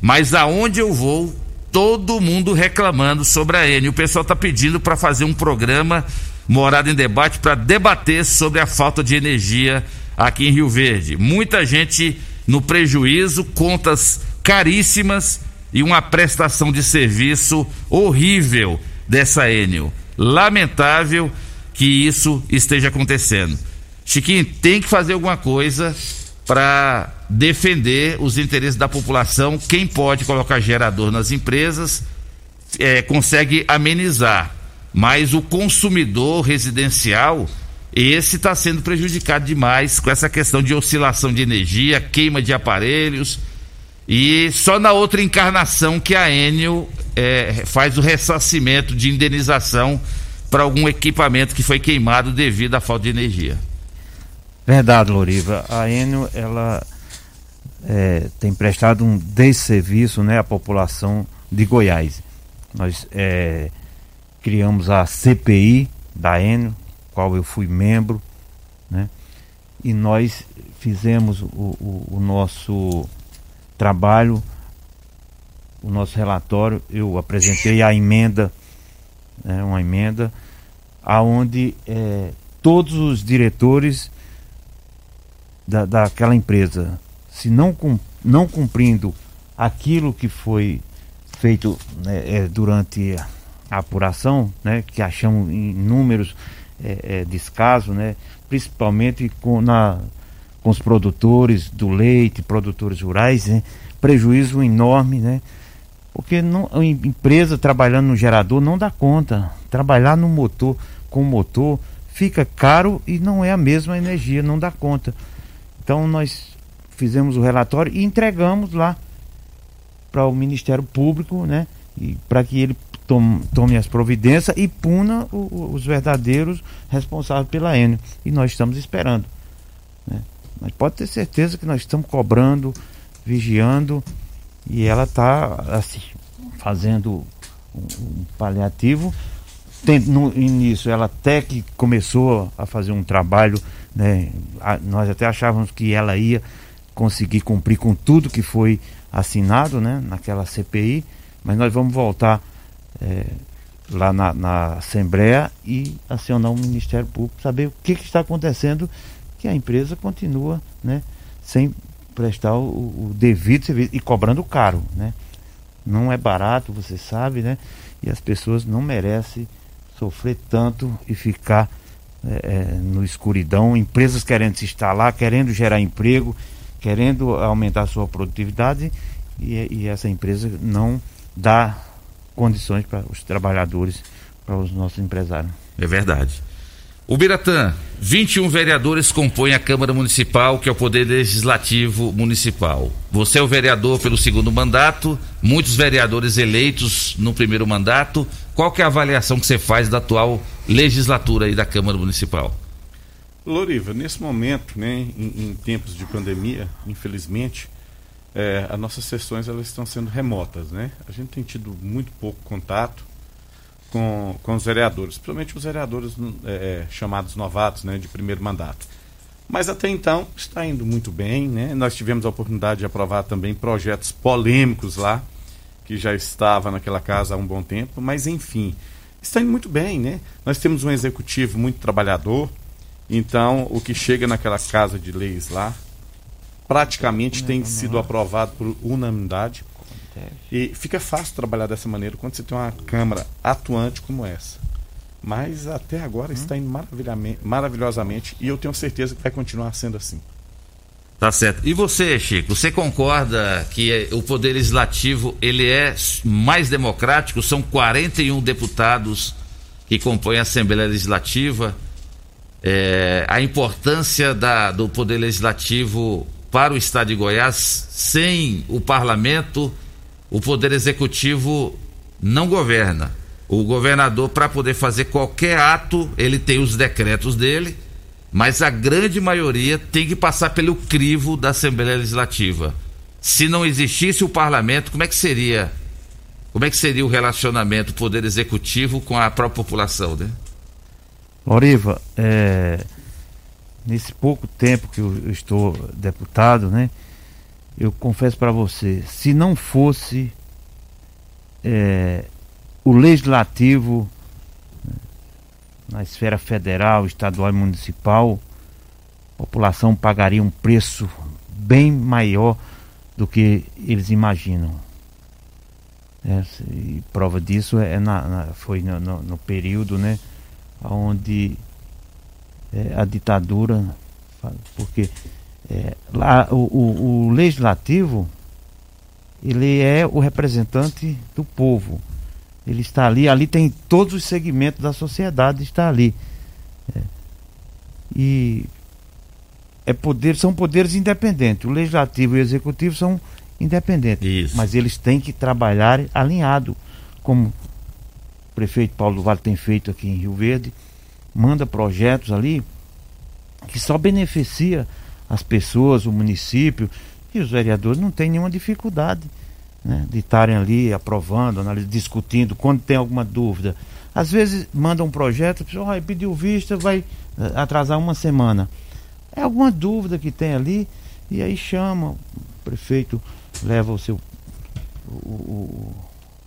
Mas aonde eu vou, todo mundo reclamando sobre a Enel. O pessoal está pedindo para fazer um programa Morada em Debate para debater sobre a falta de energia aqui em Rio Verde. Muita gente no prejuízo, contas caríssimas e uma prestação de serviço horrível dessa Enel. Lamentável que isso esteja acontecendo. Chiquinho, tem que fazer alguma coisa para defender os interesses da população. Quem pode colocar gerador nas empresas é, consegue amenizar, mas o consumidor residencial esse está sendo prejudicado demais com essa questão de oscilação de energia, queima de aparelhos. E só na outra encarnação que a Enel é, faz o ressarcimento de indenização para algum equipamento que foi queimado devido à falta de energia. Verdade, Loriva. A Enel ela é, tem prestado um desserviço né, à população de Goiás. Nós é, criamos a CPI da Enel, qual eu fui membro, né? E nós fizemos o, o, o nosso trabalho, o nosso relatório, eu apresentei a emenda, né, uma emenda, aonde é, todos os diretores da, daquela empresa, se não, não cumprindo aquilo que foi feito né, é, durante a apuração, né, que achamos em números é, é, descaso, né? principalmente com, na, com os produtores do leite, produtores rurais, né? prejuízo enorme, né? porque não, a empresa trabalhando no gerador não dá conta. Trabalhar no motor, com motor, fica caro e não é a mesma energia, não dá conta. Então nós fizemos o relatório e entregamos lá para o Ministério Público, né? E para que ele tome, tome as providências e puna o, os verdadeiros responsáveis pela Enel. E nós estamos esperando. Né? Mas pode ter certeza que nós estamos cobrando, vigiando, e ela está assim, fazendo um, um paliativo. Tem, no início, ela até que começou a fazer um trabalho, né, a, nós até achávamos que ela ia conseguir cumprir com tudo que foi assinado né, naquela CPI, mas nós vamos voltar é, lá na, na, Assembleia e acionar o Ministério Público, saber o que, que, está acontecendo, que a empresa continua né, sem prestar o, o, devido serviço e cobrando caro. Né? Não é barato, você sabe, né? E as pessoas não merecem sofrer tanto e ficar é, é no escuridão, empresas querendo se instalar, querendo gerar emprego, querendo aumentar sua produtividade e, e essa empresa não dá condições para os trabalhadores, para os nossos empresários. É verdade. O Biratã, 21 vereadores compõem a Câmara Municipal, que é o Poder Legislativo Municipal. Você é o vereador pelo segundo mandato, muitos vereadores eleitos no primeiro mandato. Qual que é a avaliação que você faz da atual legislatura aí da Câmara Municipal? Loriva, nesse momento, né, em, em tempos de pandemia, infelizmente, é, as nossas sessões elas estão sendo remotas, né? A gente tem tido muito pouco contato com, com os vereadores, principalmente os vereadores é, é, chamados novatos, né, de primeiro mandato. Mas até então está indo muito bem, né? Nós tivemos a oportunidade de aprovar também projetos polêmicos lá, que já estava naquela casa há um bom tempo, mas enfim, está indo muito bem, né? Nós temos um executivo muito trabalhador, então o que chega naquela casa de leis lá praticamente tem sido aprovado por unanimidade. E fica fácil trabalhar dessa maneira quando você tem uma Câmara atuante como essa. Mas até agora está indo maravilhosamente e eu tenho certeza que vai continuar sendo assim. Tá certo. E você, Chico, você concorda que o Poder Legislativo ele é mais democrático? São 41 deputados que compõem a Assembleia Legislativa. É, a importância da, do Poder Legislativo para o estado de Goiás, sem o parlamento, o poder executivo não governa. O governador, para poder fazer qualquer ato, ele tem os decretos dele, mas a grande maioria tem que passar pelo crivo da Assembleia Legislativa. Se não existisse o parlamento, como é que seria? Como é que seria o relacionamento do poder executivo com a própria população, né? Loriva, é, nesse pouco tempo que eu estou deputado, né? Eu confesso para você, se não fosse é, o legislativo né, na esfera federal, estadual e municipal, a população pagaria um preço bem maior do que eles imaginam. É, e prova disso é na, na foi no, no, no período, né, onde é, a ditadura, porque É, lá, o, o, o legislativo ele é o representante do povo. Ele está ali, ali tem todos os segmentos da sociedade está ali. É. E é poder, são poderes independentes. O legislativo e o executivo são independentes. Isso. Mas eles têm que trabalhar alinhado, como prefeito Paulo do Vale tem feito aqui em Rio Verde, manda projetos ali que só beneficia as pessoas, o município, e os vereadores não têm nenhuma dificuldade né, de estarem ali aprovando, analisando, discutindo, quando tem alguma dúvida. Às vezes manda um projeto, a pessoa oh, pediu vista, vai eh, atrasar uma semana. É alguma dúvida que tem ali, e aí chama, o prefeito leva o seu o, o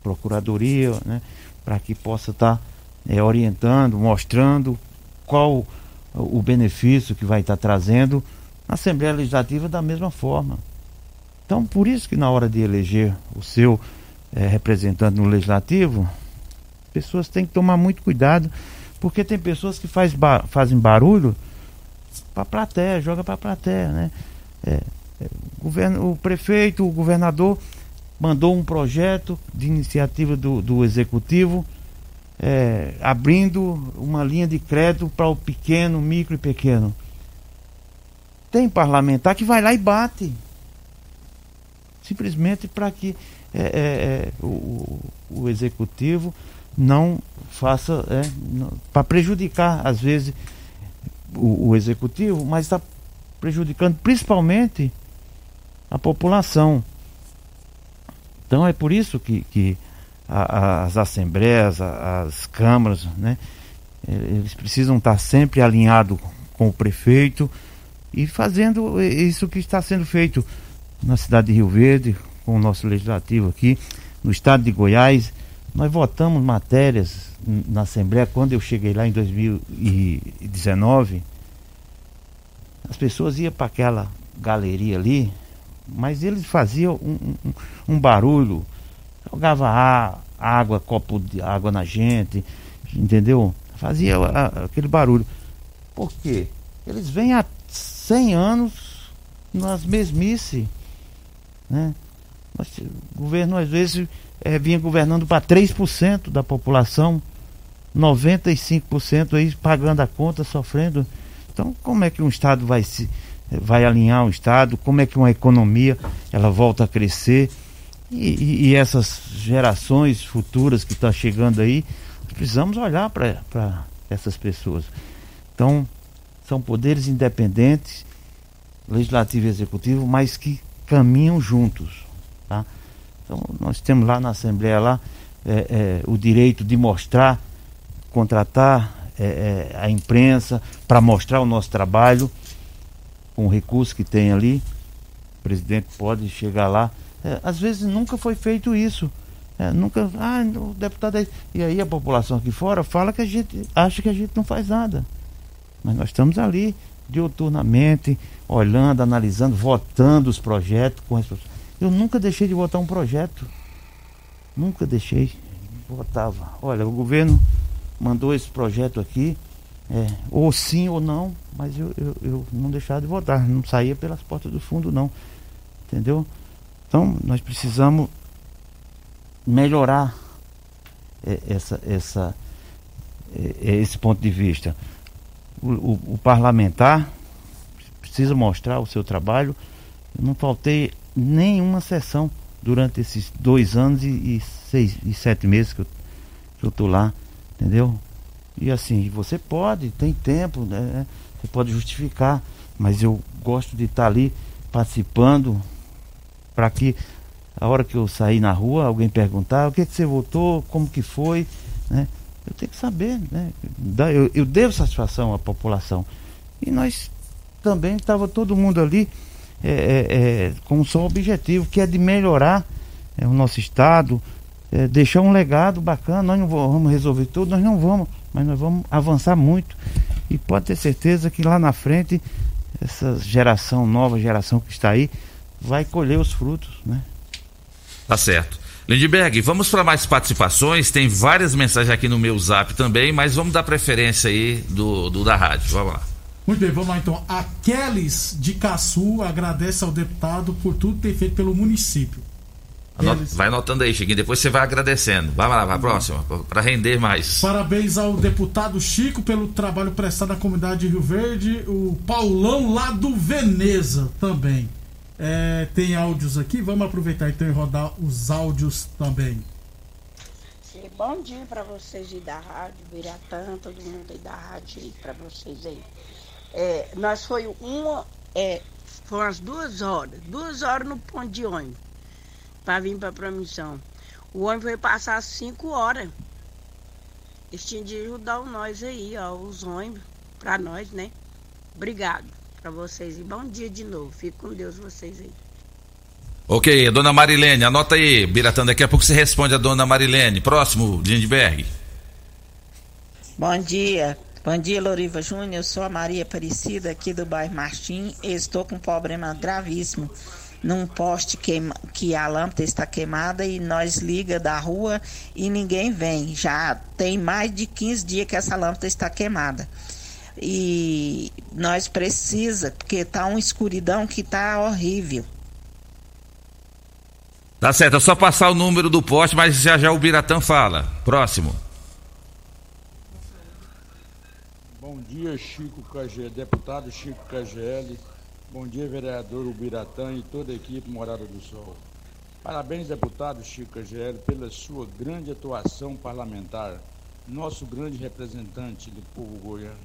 procuradoria, né, para que possa estar tá, é, orientando, mostrando qual o benefício que vai estar tá trazendo na Assembleia Legislativa da mesma forma. Então, por isso que na hora de eleger o seu é, representante no legislativo, pessoas têm que tomar muito cuidado, porque tem pessoas que faz ba fazem barulho para a plateia, joga para a plateia, né? É, é, governo, o prefeito, o governador mandou um projeto de iniciativa do, do executivo é, abrindo uma linha de crédito para o pequeno, micro e pequeno. Tem parlamentar que vai lá e bate simplesmente para que é, é, é, o, o, executivo não faça é, para prejudicar às vezes o, o executivo, mas está prejudicando principalmente a população. Então é por isso que, que a, as assembleias, a, as câmaras, né, eles precisam estar sempre alinhados com o prefeito e fazendo isso que está sendo feito na cidade de Rio Verde, com o nosso legislativo aqui, no estado de Goiás. Nós votamos matérias na Assembleia quando eu cheguei lá em 2019. As pessoas iam para aquela galeria ali, mas eles faziam um, um, um barulho, jogava água, copo de água na gente, entendeu? Fazia a, aquele barulho. Por quê? Eles vêm há 100 anos nas mesmices né? o governo, às vezes, é, vinha governando para 3% da população, 95% aí pagando a conta, sofrendo. Então, como é que um Estado vai se vai alinhar um Estado? Como é que uma economia ela volta a crescer? E, e, e essas gerações futuras que estão tá chegando aí, precisamos olhar para essas pessoas. Então, são poderes independentes, legislativo e executivo, mas que caminham juntos. Tá? Então, nós temos lá na Assembleia lá, é, é, o direito de mostrar, contratar é, é a imprensa para mostrar o nosso trabalho com o recurso que tem ali. O presidente pode chegar lá. É, às vezes nunca foi feito isso. É, nunca. Ah, o deputado aí. E aí a população aqui fora fala que a gente acha que a gente não faz nada. Mas nós estamos ali dioturnamente, olhando, analisando, votando os projetos com Eu nunca deixei de votar um projeto. Nunca deixei. Votava. Olha, o governo mandou esse projeto aqui, é, ou sim ou não, mas eu, eu, eu não deixava de votar. Não saía pelas portas do fundo, não. Entendeu? Então, nós precisamos melhorar é, essa, essa, é, esse ponto de vista o, o, o parlamentar precisa mostrar o seu trabalho. Eu não faltei nenhuma sessão durante esses dois anos e, e seis e sete meses que eu estou lá, entendeu? E assim, você pode, tem tempo, né? Você pode justificar, mas eu gosto de estar ali participando para que a hora que eu sair na rua, alguém perguntar o que, que você votou, como que foi, né? Eu tenho que saber, né? Eu, eu devo satisfação à população. E nós também estava todo mundo ali é, é, é, com um só objetivo, que é de melhorar é, o nosso estado, é, deixar um legado bacana. Nós não vamos resolver tudo, nós não vamos, mas nós vamos avançar muito. E pode ter certeza que lá na frente, essa geração, nova geração que está aí, vai colher os frutos, né? Tá certo. Lindberg, vamos para mais participações. Tem várias mensagens aqui no meu zap também, mas vamos dar preferência aí do, do da rádio. Vamos lá. Muito bem, vamos lá então. A Kellys de Caçu agradece ao deputado por tudo ter feito pelo município. Anota, vai anotando aí, Chiquinho. Depois você vai agradecendo. Vai lá, vai próxima, para render mais. Parabéns ao deputado Chico pelo trabalho prestado à comunidade de Rio Verde. O Paulão lá do Veneza também. É, tem áudios aqui, vamos aproveitar então e rodar os áudios também. Bom dia para vocês aí da rádio, Biratã, todo mundo aí da rádio aí para vocês aí. É, nós foi uma, é, foram as duas horas, duas horas no ponto de ônibus para vir para a promissão. O ônibus foi passar cinco horas. Eles tinham de ajudar nós aí, ó, os ônibus, para nós, né? Obrigado para vocês e bom dia de novo. Fique com Deus vocês aí. Ok, dona Marilene, anota aí, Biratã, daqui a pouco você responde a dona Marilene. Próximo, Lindbergh. Bom dia, bom dia Loriva Júnior, eu sou a Maria Aparecida aqui do bairro Martim estou com um problema gravíssimo num poste queima, que a lâmpada está queimada e nós liga da rua e ninguém vem. Já tem mais de 15 dias que essa lâmpada está queimada. E nós precisa, porque tá uma escuridão que tá horrível. Tá certo, é só passar o número do poste, mas já já o Biratã fala. Próximo. Bom dia, Chico KG, deputado Chico KGL Bom dia, vereador Ubiratã e toda a equipe Morada do Sol. Parabéns, deputado Chico AGL, pela sua grande atuação parlamentar, nosso grande representante do povo goiano.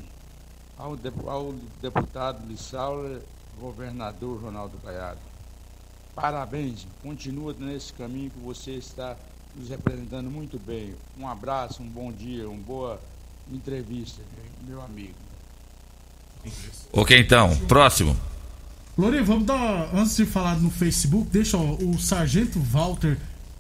Ao, ao deputado Lissaula, governador Ronaldo Caiado. Parabéns, continua nesse caminho que você está nos representando muito bem. Um abraço, um bom dia, uma boa entrevista, meu amigo. Ok, então, próximo. Lore, vamos dar. Antes de falar no Facebook, deixa ó, o Sargento Walter.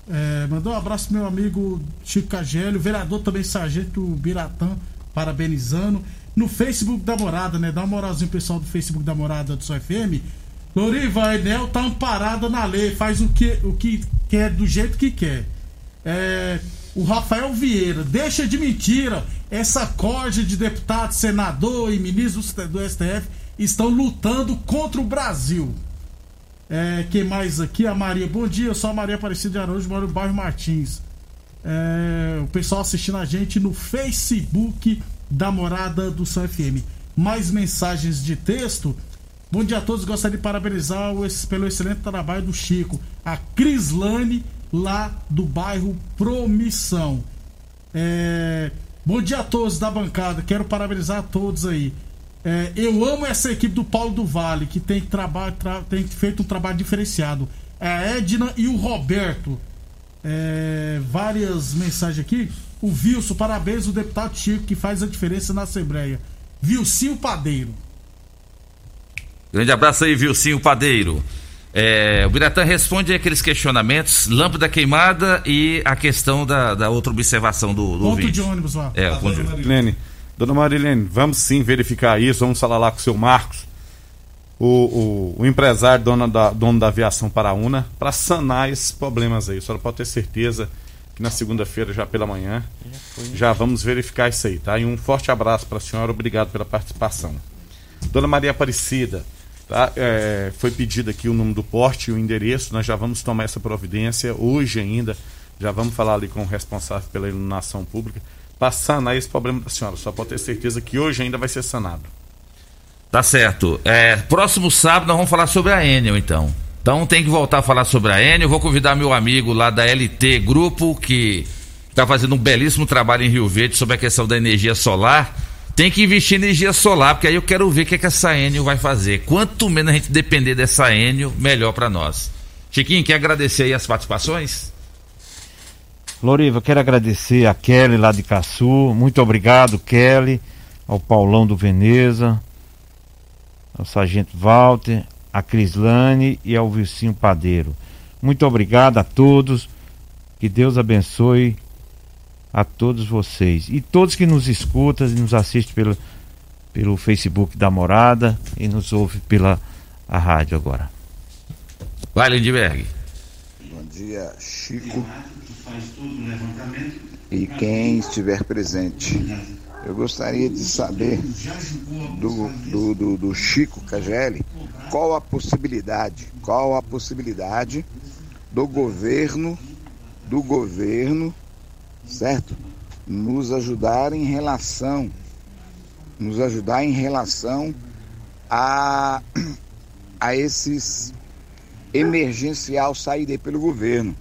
É, mandou um abraço meu amigo Chico Cagélio, vereador também Sargento Biratã, parabenizando. No Facebook da Morada, né? Dá uma moralzinha pessoal do Facebook da Morada do Só FM. Loriva, a Enel tá amparada na lei, faz o que, o que quer do jeito que quer. É, o Rafael Vieira, deixa de mentira essa corja de deputado, senador e ministro do STF estão lutando contra o Brasil. É, quem mais aqui? A Maria. Bom dia, eu sou a Maria Aparecida de Araújo, moro no bairro Martins. É, o pessoal assistindo a gente no Facebook da Morada do São FM. Mais mensagens de texto. Bom dia a todos, gostaria de parabenizar pelo excelente trabalho do Chico. A Crislane, lá do bairro Promissão. É, bom dia a todos da bancada, quero parabenizar a todos aí. É, eu amo essa equipe do Paulo do Vale, que tem, traba, tra, tem feito um trabalho diferenciado. É a Edna e o Roberto. É, várias mensagens aqui. O Wilson, parabéns, o deputado Chico, que faz a diferença na Assembleia. Vilcinho Padeiro. Grande abraço aí, Vilcinho Padeiro. É, o Biratã responde aqueles questionamentos, lâmpada queimada e a questão da, da outra observação do, do Ponto ouvinte. de ônibus lá. É, o ponto de ônibus. Dona Marilene, vamos sim verificar isso, vamos falar lá com o seu Marcos, o, o, o empresário dono da, dono da aviação Paraúna, para sanar esses problemas aí. A senhora pode ter certeza que na segunda-feira, já pela manhã, já vamos verificar isso aí, tá? E um forte abraço para a senhora, obrigado pela participação. Dona Maria Aparecida, tá? É, foi pedido aqui o número do porte e o endereço, nós já vamos tomar essa providência hoje ainda, já vamos falar ali com o responsável pela iluminação pública para sanar esse problema da senhora. Só pode ter certeza que hoje ainda vai ser sanado. Tá certo. É, próximo sábado nós vamos falar sobre a Enel, então. Então tem que voltar a falar sobre a Enel. Vou convidar meu amigo lá da LT Grupo, que está fazendo um belíssimo trabalho em Rio Verde sobre a questão da energia solar. Tem que investir em energia solar, porque aí eu quero ver o que, é que essa Enel vai fazer. Quanto menos a gente depender dessa Enel, melhor para nós. Chiquinho, quer agradecer aí as participações? Loriva, quero agradecer a Kelly lá de Caçu. Muito obrigado, Kelly. Ao Paulão do Veneza, ao Sargento Walter, a Crislane e ao Vilcinho Padeiro. Muito obrigado a todos. Que Deus abençoe a todos vocês. E todos que nos escutam e nos assistem pelo, pelo Facebook da Morada e nos ouve pela a rádio agora. Vai, Lindbergh. Bom dia, Chico e quem estiver presente. Eu gostaria de saber do, do, do, do Chico KGL qual a possibilidade, qual a possibilidade do governo, do governo, certo? Nos ajudar em relação, nos ajudar em relação a, a esses emergencial saída pelo governo.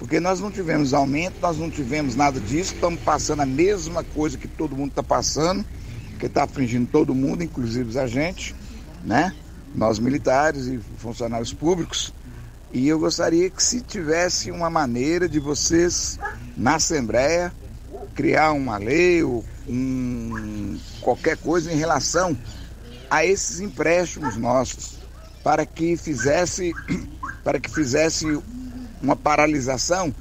Porque nós não tivemos aumento, nós não tivemos nada disso, estamos passando a mesma coisa que todo mundo está passando, que está afligindo todo mundo, inclusive a gente, né? Nós militares e funcionários públicos. E eu gostaria que se tivesse uma maneira de vocês, na Assembleia, criar uma lei ou um, qualquer coisa em relação a esses empréstimos nossos, para que fizesse, para que fizesse uma paralisação,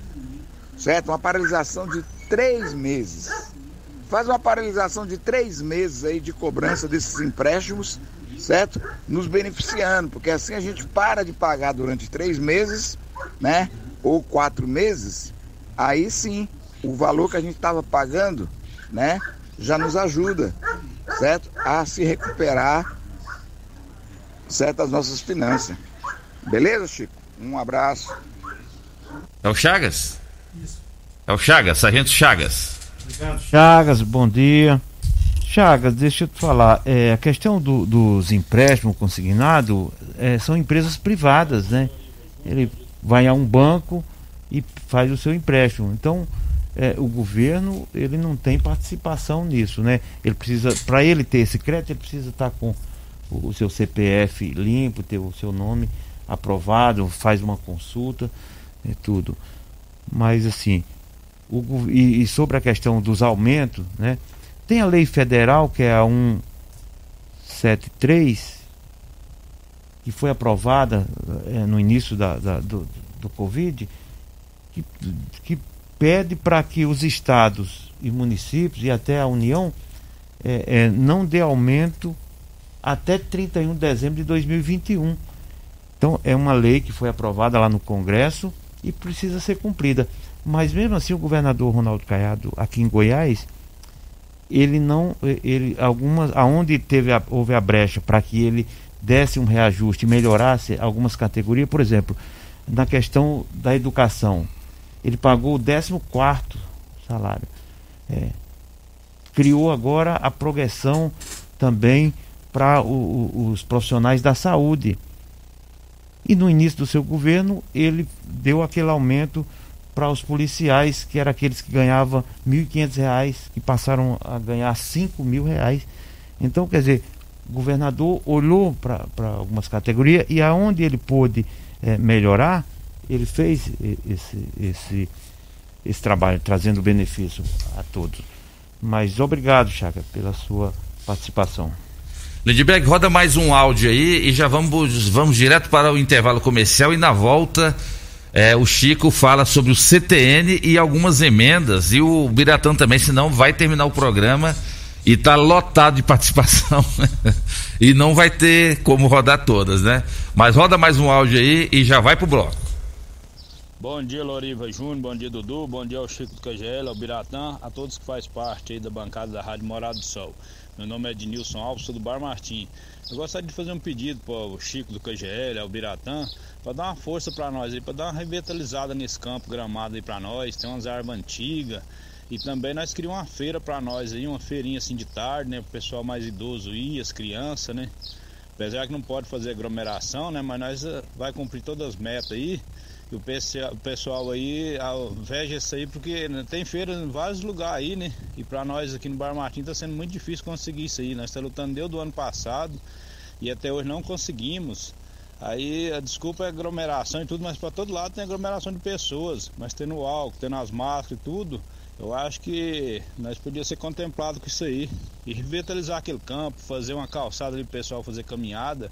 certo? Uma paralisação de três meses. Faz uma paralisação de três meses aí de cobrança desses empréstimos, certo? Nos beneficiando, porque assim a gente para de pagar durante três meses, né? Ou quatro meses, aí sim o valor que a gente estava pagando, né? Já nos ajuda, certo? A se recuperar, certo? As nossas finanças. Beleza, Chico? Um abraço. É o Chagas? Isso. É o Chagas, Sargento Chagas. Obrigado, Chagas, bom dia. Chagas, deixa eu te falar, é, a questão do, dos empréstimos consignados é, são empresas privadas, né? Ele vai a um banco e faz o seu empréstimo. Então, é, o governo ele não tem participação nisso, né? Ele precisa, para ele ter esse crédito, ele precisa estar com o seu CPF limpo, ter o seu nome aprovado, faz uma consulta é tudo. Mas assim, o, e, e, sobre a questão dos aumentos, né? Tem a lei federal que é a 173 que foi aprovada é, no início da, da, do, do Covid, que, que pede para que os estados e municípios e até a União é, é, não dê aumento até 31 de dezembro de 2021. Então é uma lei que foi aprovada lá no Congresso e precisa ser cumprida. Mas mesmo assim o governador Ronaldo Caiado aqui em Goiás, ele não, ele algumas, aonde teve a, houve a brecha para que ele desse um reajuste melhorasse algumas categorias, por exemplo, na questão da educação, ele pagou o 14 quarto salário. É, criou agora a progressão também para os profissionais da saúde e no início do seu governo, ele deu aquele aumento para os policiais, que eram aqueles que ganhavam R$ 1.500 e passaram a ganhar R$ reais. Então, quer dizer, o governador olhou para algumas categorias e aonde ele pôde é, melhorar, ele fez esse, esse, esse trabalho, trazendo benefício a todos. Mas obrigado, Chaga, pela sua participação. Lindbergh, roda mais um áudio aí e já vamos, vamos direto para o intervalo comercial e na volta é, o Chico fala sobre o CTN e algumas emendas e o Biratã também, senão vai terminar o programa e tá lotado de participação e não vai ter como rodar todas, né? Mas roda mais um áudio aí e já vai pro bloco. Bom dia, Loriva Júnior, bom dia, Dudu, bom dia ao Chico do KGL, ao Biratã, a todos que faz parte aí da bancada da Rádio Morado do Sol. Meu nome é Ednilson Alves, sou do Bar Martim. Eu gostaria de fazer um pedido para o Chico do KGL, ao Biratã, para dar uma força para nós para dar uma revitalizada nesse campo gramado aí para nós. Tem umas árvores antigas. E também nós queríamos uma feira para nós aí, uma feirinha assim de tarde, né? Para o pessoal mais idoso ir, as crianças, né? Apesar que não pode fazer aglomeração, né? Mas nós uh, vai cumprir todas as metas aí. E o pessoal aí veja isso aí, porque tem feira em vários lugares aí, né? E para nós aqui no Bar Martim tá sendo muito difícil conseguir isso aí. Nós estamos lutando desde o ano passado e até hoje não conseguimos. Aí a desculpa é aglomeração e tudo, mas para todo lado tem aglomeração de pessoas. Mas tendo álcool, tendo as máscaras e tudo, eu acho que nós podíamos ser contemplados com isso aí. E revitalizar aquele campo, fazer uma calçada ali pro pessoal fazer caminhada.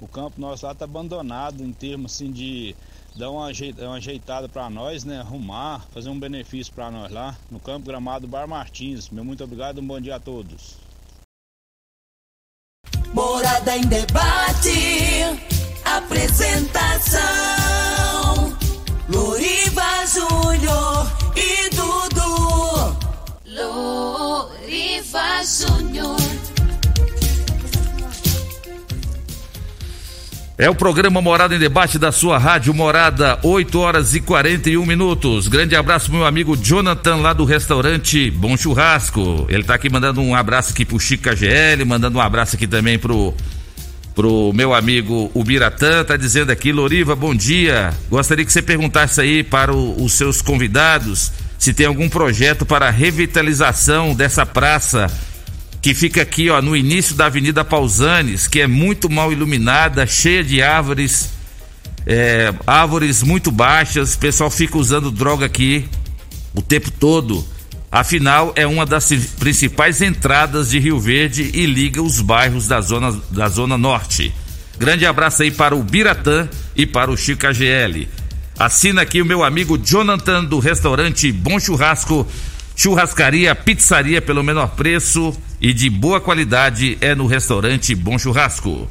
O campo nosso lá tá abandonado em termos assim de dar uma, uma ajeitada para nós, né? Arrumar, fazer um benefício para nós lá no campo gramado Bar Martins. Meu muito obrigado, um bom dia a todos. Morada em debate, apresentação Loriva Júnior e Dudu. Loriva Júnior. É o programa Morada em Debate da sua rádio Morada, 8 horas e 41 minutos. Grande abraço meu amigo Jonathan lá do restaurante Bom Churrasco. Ele tá aqui mandando um abraço aqui pro Chico KGL, mandando um abraço aqui também pro pro meu amigo Ubiratã, tá dizendo aqui, Loriva, bom dia. Gostaria que você perguntasse aí para o, os seus convidados se tem algum projeto para revitalização dessa praça que fica aqui, ó, no início da Avenida Pausanes, que é muito mal iluminada, cheia de árvores, é, árvores muito baixas, o pessoal fica usando droga aqui o tempo todo. Afinal, é uma das principais entradas de Rio Verde e liga os bairros da zona, da zona norte. Grande abraço aí para o Biratã e para o Chico AGL. Assina aqui o meu amigo Jonathan do restaurante Bom Churrasco, churrascaria, pizzaria pelo menor preço e de boa qualidade é no restaurante Bom Churrasco.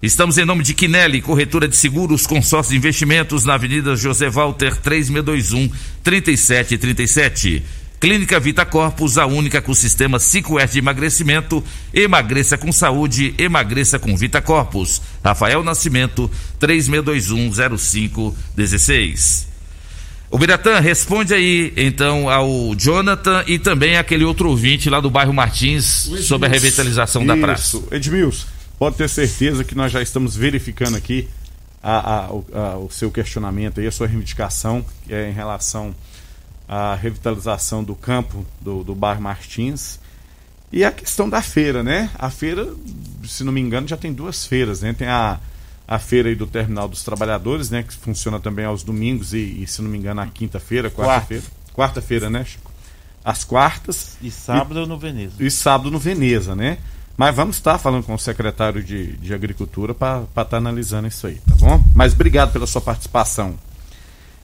Estamos em nome de Quinelli, corretora de seguros, consórcio de investimentos na Avenida José Walter 3621 3737. Clínica Vita Corpus, a única com o sistema 5S de emagrecimento. Emagreça com saúde, emagreça com Vita Corpus. Rafael Nascimento, 36210516. O Biratã, responde aí então ao Jonathan e também aquele outro ouvinte lá do bairro Martins sobre a revitalização da praça. Isso, Edmilson, pode ter certeza que nós já estamos verificando aqui a, a, a, o seu questionamento aí, a sua reivindicação é em relação à revitalização do campo do, do bairro Martins. E a questão da feira, né? A feira, se não me engano, já tem duas feiras, né? Tem a, a feira aí do Terminal dos Trabalhadores, né? Que funciona também aos domingos e, e se não me engano, na quinta-feira, quarta-feira. Quarta-feira, né, Chico? Às quartas. E sábado e, no Veneza. E sábado no Veneza, né? Mas vamos estar falando com o secretário de, de Agricultura para estar tá analisando isso aí, tá bom? Mas obrigado pela sua participação.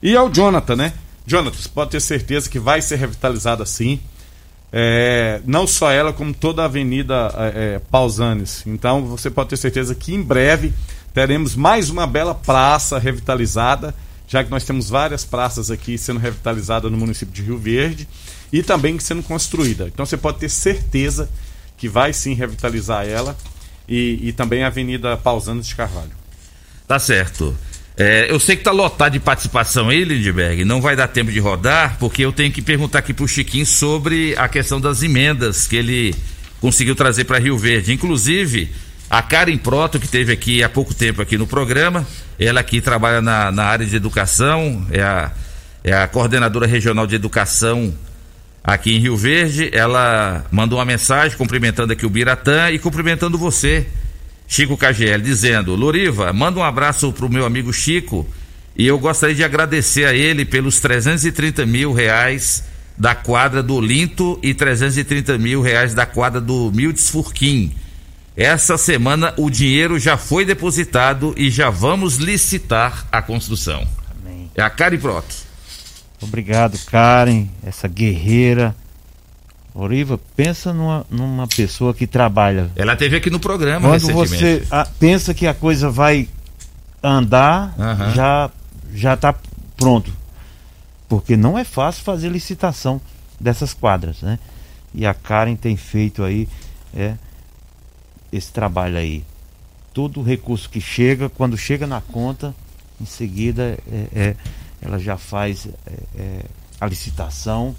E ao Jonathan, né? Jonathan, você pode ter certeza que vai ser revitalizada sim. É, não só ela, como toda a Avenida é, Pausanes. Então você pode ter certeza que em breve teremos mais uma bela praça revitalizada, já que nós temos várias praças aqui sendo revitalizadas no município de Rio Verde e também sendo construída. Então você pode ter certeza que vai sim revitalizar ela e, e também a Avenida Pausanes de Carvalho. Tá certo. É, eu sei que tá lotado de participação aí, Lindbergh. Não vai dar tempo de rodar, porque eu tenho que perguntar aqui pro Chiquinho sobre a questão das emendas que ele conseguiu trazer para Rio Verde. Inclusive, a Karen Proto, que teve aqui há pouco tempo aqui no programa, ela aqui trabalha na, na área de educação, é a, é a coordenadora regional de educação aqui em Rio Verde. Ela mandou uma mensagem cumprimentando aqui o Biratã e cumprimentando você, Chico KGL, dizendo: Loriva, manda um abraço pro meu amigo Chico e eu gostaria de agradecer a ele pelos 330 mil reais da quadra do Linto e 330 mil reais da quadra do Mildes Furquim. Essa semana o dinheiro já foi depositado e já vamos licitar a construção. Amém. É a Karen Proto. Obrigado, Karen, essa guerreira. Oriva, pensa numa, numa pessoa que trabalha. Ela teve aqui no programa Quando você a, pensa que a coisa vai andar, uhum. já já está pronto. Porque não é fácil fazer licitação dessas quadras, né? E a Karen tem feito aí é, esse trabalho aí. Todo recurso que chega, quando chega na conta, em seguida é, é ela já faz é, é, a licitação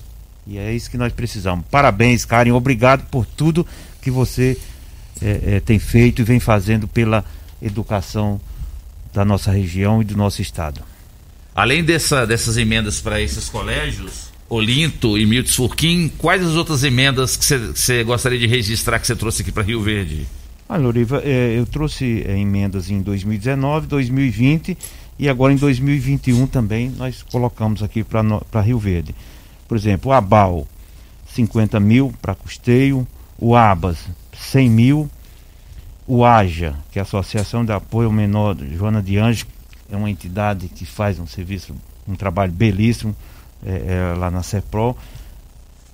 e é isso que nós precisamos. Parabéns, Karen, obrigado por tudo que você é, é, tem feito e vem fazendo pela educação da nossa região e do nosso estado. Além dessa, dessas emendas para esses colégios, Olinto e Milton Furquim, quais as outras emendas que você gostaria de registrar que você trouxe aqui para Rio Verde? Ah, Loriva, é, eu trouxe é, emendas em 2019, 2020 e agora em 2021 também nós colocamos aqui para Rio Verde. Por exemplo, o Abal, 50 mil para custeio, o Abas, 100 mil, o AJA, que é a Associação de Apoio ao Menor Joana de Anjos, é uma entidade que faz um serviço, um trabalho belíssimo é, é, lá na CEPRO,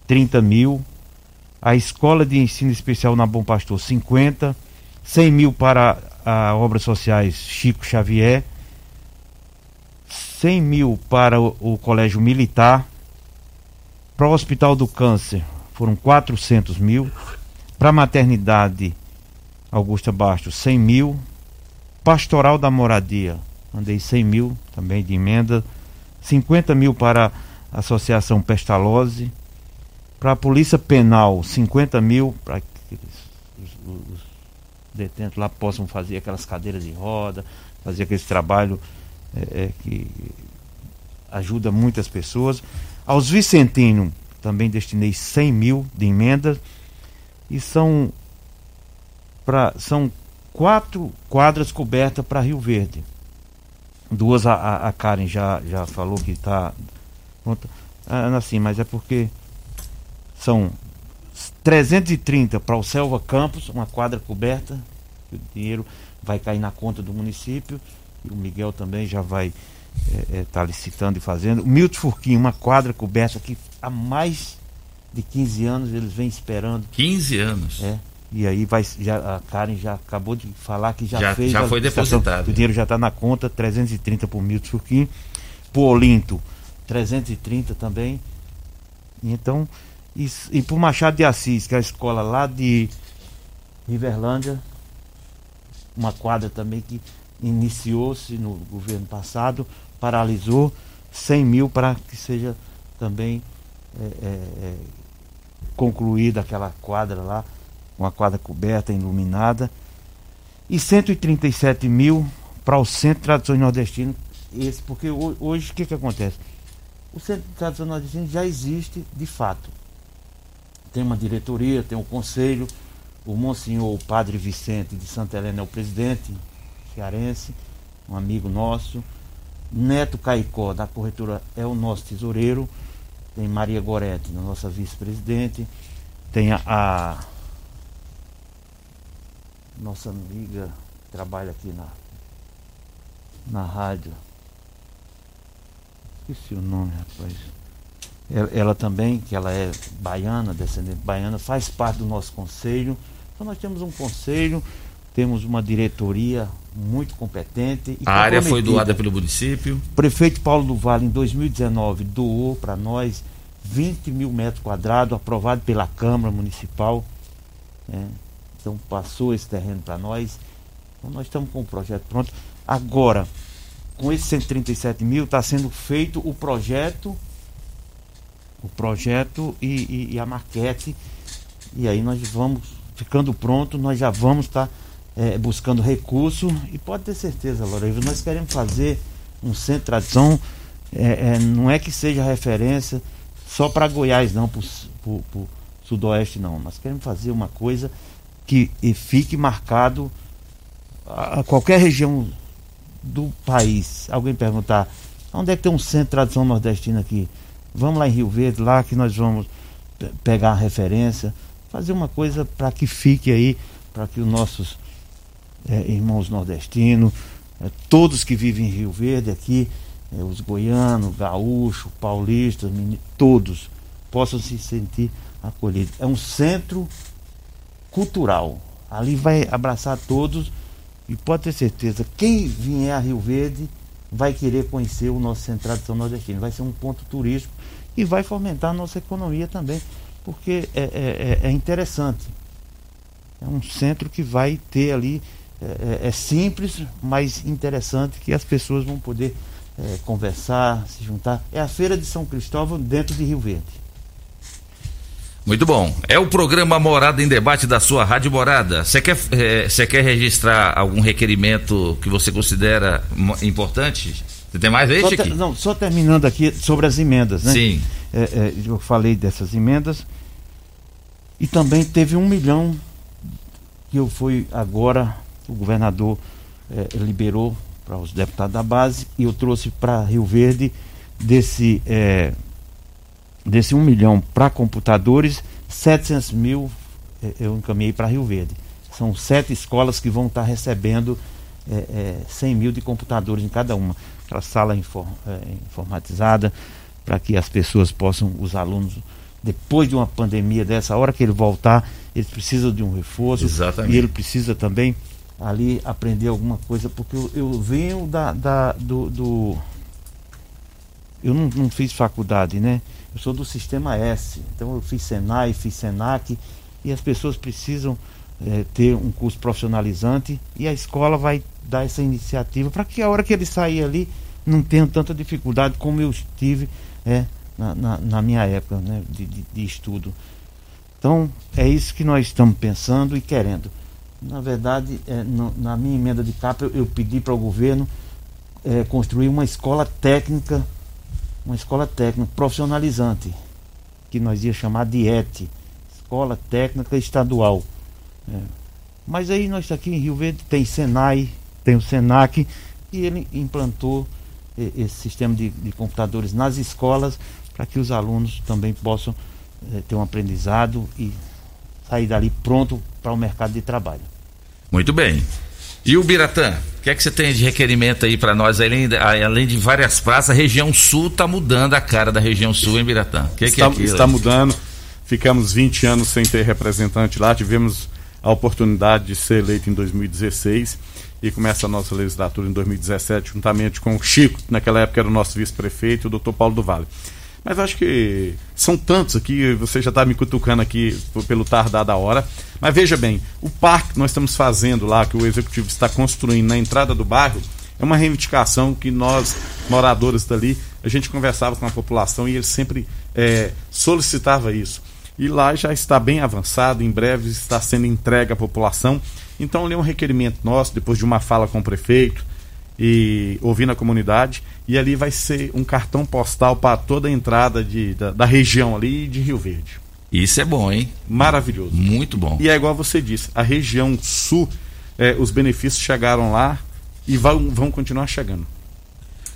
30 mil, a Escola de Ensino Especial na Bom Pastor, 50, 100 mil para a Obras Sociais Chico Xavier, 100 mil para o, o Colégio Militar, para o Hospital do Câncer foram 400 mil, Para a maternidade Augusta Bastos, 100 mil. Pastoral da Moradia, mandei 100 mil também de emenda. 50 mil para Associação Pestalozzi. Para a Polícia Penal, 50 mil, para que os, os, os detentos lá possam fazer aquelas cadeiras de roda, fazer aquele trabalho é, é, que ajuda muitas pessoas. Aos Vicentino, também destinei 100 mil de emendas. E são, pra, são quatro quadras cobertas para Rio Verde. Duas a, a, Karen já, já falou que está ah, assim, mas é porque são 330 para o Selva Campos, uma quadra coberta, o dinheiro vai cair na conta do município, e o Miguel também já vai estar é, é, tá licitando e fazendo. O Milton Furquinho, uma quadra coberta que há mais de 15 anos eles vêm esperando. 15 anos? É. E aí vai, já, a Karen já acabou de falar que já, já fez. Já foi depositado. O dinheiro já está na conta, 330 por Milton Furquinho. Por Olinto, 330 também. Então, e, e por Machado de Assis, que é a escola lá de Riverlândia, uma quadra também que iniciou-se no governo passado, paralisou 100 mil para que seja também é, é, é, concluída aquela quadra lá, uma quadra coberta, iluminada, e 137 mil para o Centro de Tradições Nordestino, esse, porque hoje o que, que acontece? O Centro de Tradições Nordestino já existe de fato. Tem uma diretoria, tem um conselho, o Monsenhor o Padre Vicente de Santa Helena é o presidente cearense, um amigo nosso. Neto Caicó, da corretora, é o nosso tesoureiro. Tem Maria Goretti, nossa vice-presidente. Tem a, a, nossa amiga que trabalha aqui na, na rádio. Esqueci o nome, rapaz. Ela, ela, também, que ela é baiana, descendente baiana, faz parte do nosso conselho. Então nós temos um conselho, temos uma diretoria muito competente. a área foi doada pelo município. O prefeito Paulo do Vale, em 2019, doou para nós 20 mil metros quadrados, aprovado pela Câmara Municipal. Né? Então passou esse terreno para nós. Então nós estamos com o projeto pronto. Agora, com esses 137 mil, está sendo feito o projeto, o projeto e, e, e, a maquete. E aí nós vamos, ficando pronto, nós já vamos estar. Tá é, buscando recurso e pode ter certeza, Lorena, nós queremos fazer um centro de tradição, é, é, não é que seja referência só para Goiás, não, para o Sudoeste, não. Nós queremos fazer uma coisa que fique marcado a, a qualquer região do país. Alguém perguntar, onde é que tem um centro de tradição nordestina aqui? Vamos lá em Rio Verde, lá que nós vamos pegar a referência, fazer uma coisa para que fique aí, para que os nossos é, irmãos nordestinos, é, todos que vivem em Rio Verde aqui, é, os goianos, gaúchos, paulistas, todos possam se sentir acolhidos. É um centro cultural. Ali vai abraçar todos e pode ter certeza, quem vier a Rio Verde vai querer conhecer o nosso centro tradição nordestino. Vai ser um ponto turístico e vai fomentar a nossa economia também, porque é, é, é, é interessante. É um centro que vai ter ali é, é, é, simples, mas interessante que as pessoas vão poder é, conversar, se juntar. É a Feira de São Cristóvão dentro de Rio Verde. Muito bom. É o programa Morada em Debate da sua Rádio Morada. Você quer, é, quer registrar algum requerimento que você considera importante? Você tem mais aí, só Não, só terminando aqui sobre as emendas, né? Sim. É, é, eu falei dessas emendas. E também teve um milhão que eu fui agora o governador eh, liberou para os deputados da base e eu trouxe para Rio Verde desse, eh, desse 1 milhão para computadores, 700 mil eh, eu encaminhei para Rio Verde. São sete escolas que vão estar tá recebendo é, é, 100 mil de computadores em cada uma. Aquela sala inform, é, informatizada para que as pessoas possam, os alunos, depois de uma pandemia dessa, hora que ele voltar, eles precisam de um reforço. Exatamente. E ele precisa também ali aprender alguma coisa, porque eu, eu venho da, da do, do, Eu não, não, fiz faculdade, né? Eu sou do sistema S. Então eu fiz Senai, fiz Senac e as pessoas precisam é, ter um curso profissionalizante e a escola vai dar essa iniciativa para que a hora que ele sair ali não tenha tanta dificuldade como eu tive é, na, na, na minha época né, de, de, de estudo. Então, é isso que nós estamos pensando e querendo. Na verdade, é, no, na minha emenda de capa, eu, eu pedi para o governo é, construir uma escola técnica, uma escola técnica profissionalizante, que nós ia chamar de ET, Escola Técnica Estadual. É. Mas aí nós aqui em Rio Verde tem Senai, tem o Senac, e ele implantou esse sistema de, de computadores nas escolas para que os alunos também possam é, ter um aprendizado e sair dali pronto para o mercado de trabalho. Muito bem. E o Biratã, o que é que você tem de requerimento aí para nós, além de, além de várias praças, a região sul está mudando a cara da região sul, hein, Biratã? Que está, que é está mudando. Ficamos 20 anos sem ter representante lá, tivemos a oportunidade de ser eleito em 2016 e começa a nossa legislatura em 2017, juntamente com o Chico, que naquela época era o nosso vice-prefeito, o doutor Paulo do Vale. Mas acho que são tantos aqui, você já está me cutucando aqui pelo tardar da hora. Mas veja bem, o parque que nós estamos fazendo lá, que o executivo está construindo na entrada do bairro, é uma reivindicação que nós, moradores dali, a gente conversava com a população e eles sempre é, solicitava isso. E lá já está bem avançado, em breve está sendo entregue à população. Então, ali é um requerimento nosso, depois de uma fala com o prefeito, e ouvindo a comunidade. E ali vai ser um cartão postal para toda a entrada de, da, da região ali de Rio Verde. Isso é bom, hein? Maravilhoso. Muito bom. E é igual você disse, a região sul, é, os benefícios chegaram lá e vão, vão continuar chegando.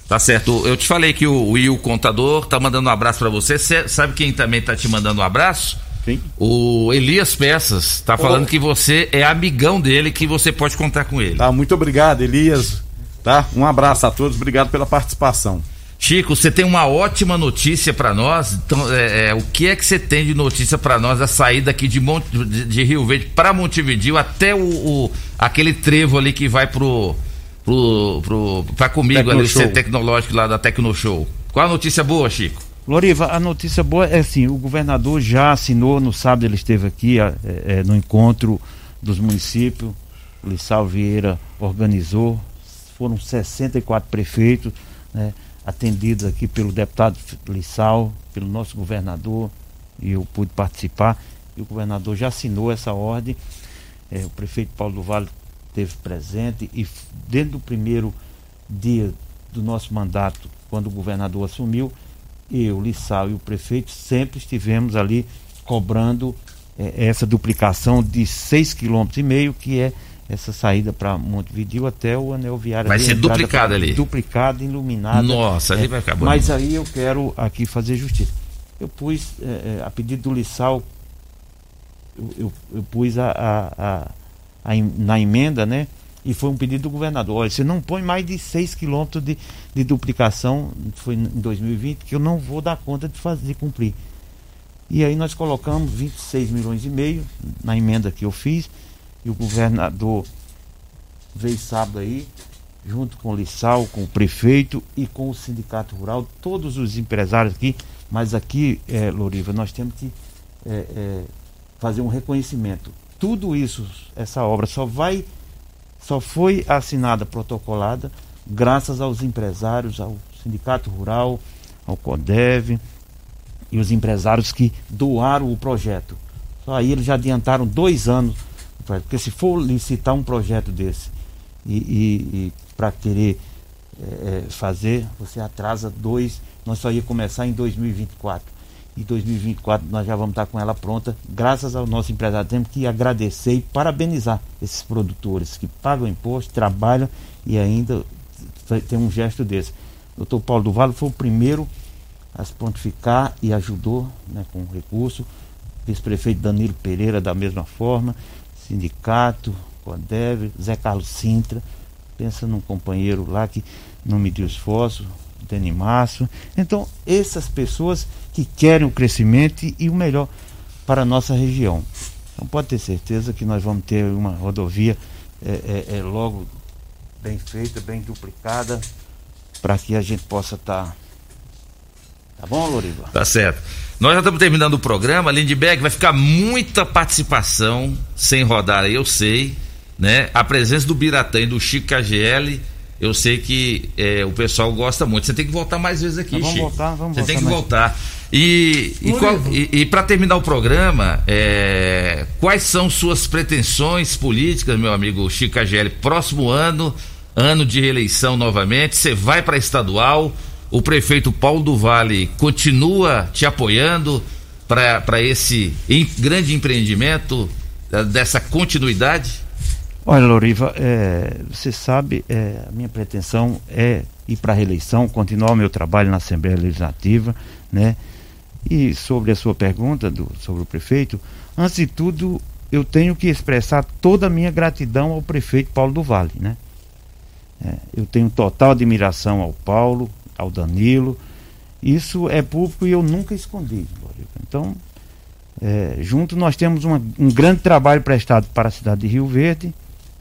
Tá certo. Eu te falei que o Will Contador tá mandando um abraço para você. Cê sabe quem também tá te mandando um abraço? Quem? O Elias Peças. Tá falando oh. que você é amigão dele, que você pode contar com ele. Tá, muito obrigado, Elias. Tá? Um abraço a todos, obrigado pela participação. Chico, você tem uma ótima notícia para nós. Então, é, é, o que é que você tem de notícia para nós da saída aqui de, Monte, de, de Rio Verde para Montevideo até o, o, aquele trevo ali que vai pro pro, pro para comigo Tecno ali, o tecnológico lá da Tecno Show. Qual a notícia boa, Chico? Loriva, a notícia boa é assim, o governador já assinou, no sábado ele esteve aqui é, é, no encontro dos municípios, Lissau Vieira organizou, foram 64 prefeitos né, atendidos aqui pelo deputado Lissau, pelo nosso governador, e eu pude participar. E o governador já assinou essa ordem. É, o prefeito Paulo do Vale esteve presente e dentro do primeiro dia do nosso mandato, quando o governador assumiu, eu, Lissau e o prefeito sempre estivemos ali cobrando é, essa duplicação de 6,5 km, que é essa saída para Montevideo até o anel viário. Vai ser duplicado ali. Duplicado, iluminado. Nossa, é, ali vai acabar. Mas aí eu quero aqui fazer justiça. Eu pus, é, é, a pedido do Lissau, eu, eu, eu pus a, a, a, a, na emenda, né? E foi um pedido do governador. Olha, você não põe mais de 6 quilômetros de, de duplicação, foi em 2020, que eu não vou dar conta de fazer, de cumprir. E aí nós colocamos 26 milhões e meio na emenda que eu fiz e o governador veio sábado aí, junto com o Lissau, com o prefeito e com o sindicato rural, todos os empresários aqui, mas aqui, é, Loriva, nós temos que é, é, fazer um reconhecimento. Tudo isso, essa obra só vai, só foi assinada, protocolada, graças aos empresários, ao sindicato rural, ao CODEV e os empresários que doaram o projeto. Só aí eles já adiantaram dois anos porque se for licitar um projeto desse e, e, e para querer é, fazer, você atrasa dois, nós só ia começar em 2024. E 2024 nós já vamos estar com ela pronta, graças ao nosso empresário. Temos que agradecer e parabenizar esses produtores que pagam imposto, trabalham e ainda tem um gesto desse. O doutor Paulo do Vale foi o primeiro a se pontificar e ajudou né, com recurso. Vice-prefeito Danilo Pereira, da mesma forma sindicato, Codev, Zé Carlos Sintra, pensa num companheiro lá que não mediu esforço, Dani Márcio. Então, essas pessoas que querem o crescimento e, e o melhor para a nossa região. Então pode ter certeza que nós vamos ter uma rodovia é, é, é logo bem feita, bem duplicada, para que a gente possa estar tá Tá bom, Loriva? Tá certo. Nós já estamos terminando o programa. Lindbergh vai ficar muita participação sem rodar aí, eu sei. Né? A presença do Biratã e do Chico KGL, eu sei que é, o pessoal gosta muito. Você tem que voltar mais vezes aqui, vamos Chico. voltar, vamos Você voltar tem que mais. voltar. E, e, e- e para terminar o programa, é, quais são suas pretensões políticas, meu amigo Chico KGL? Próximo ano, ano de reeleição novamente, você vai para estadual. O prefeito Paulo do Vale continua te apoiando para esse em- grande empreendimento eh, dessa continuidade? Olha, Loriva, é, você sabe, é, a minha pretensão é ir para a reeleição, continuar o meu trabalho na Assembleia Legislativa, né? E sobre a sua pergunta do, sobre o prefeito, antes de tudo, eu tenho que expressar toda a minha gratidão ao prefeito Paulo do Vale, né? É, eu tenho total admiração ao Paulo, ao Danilo. Isso é público e eu nunca escondi. Então, é, junto nós temos uma- um grande trabalho prestado para a cidade de Rio Verde.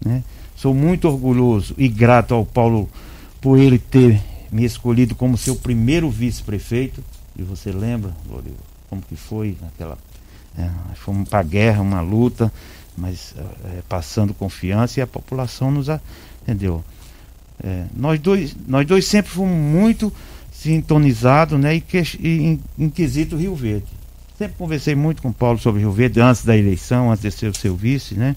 né? Sou muito orgulhoso e grato ao Paulo por ele ter me escolhido como seu primeiro vice-prefeito. E você lembra, Loriva, como que foi naquela. É, fomos para a guerra, uma luta, mas é, passando confiança e a população nos atendeu. É, nós, dois, nós dois sempre fomos muito sintonizados né, e, que, em, em quesito Rio Verde. Sempre conversei muito com o Paulo sobre Rio Verde antes da eleição, antes de ser o seu vice, né?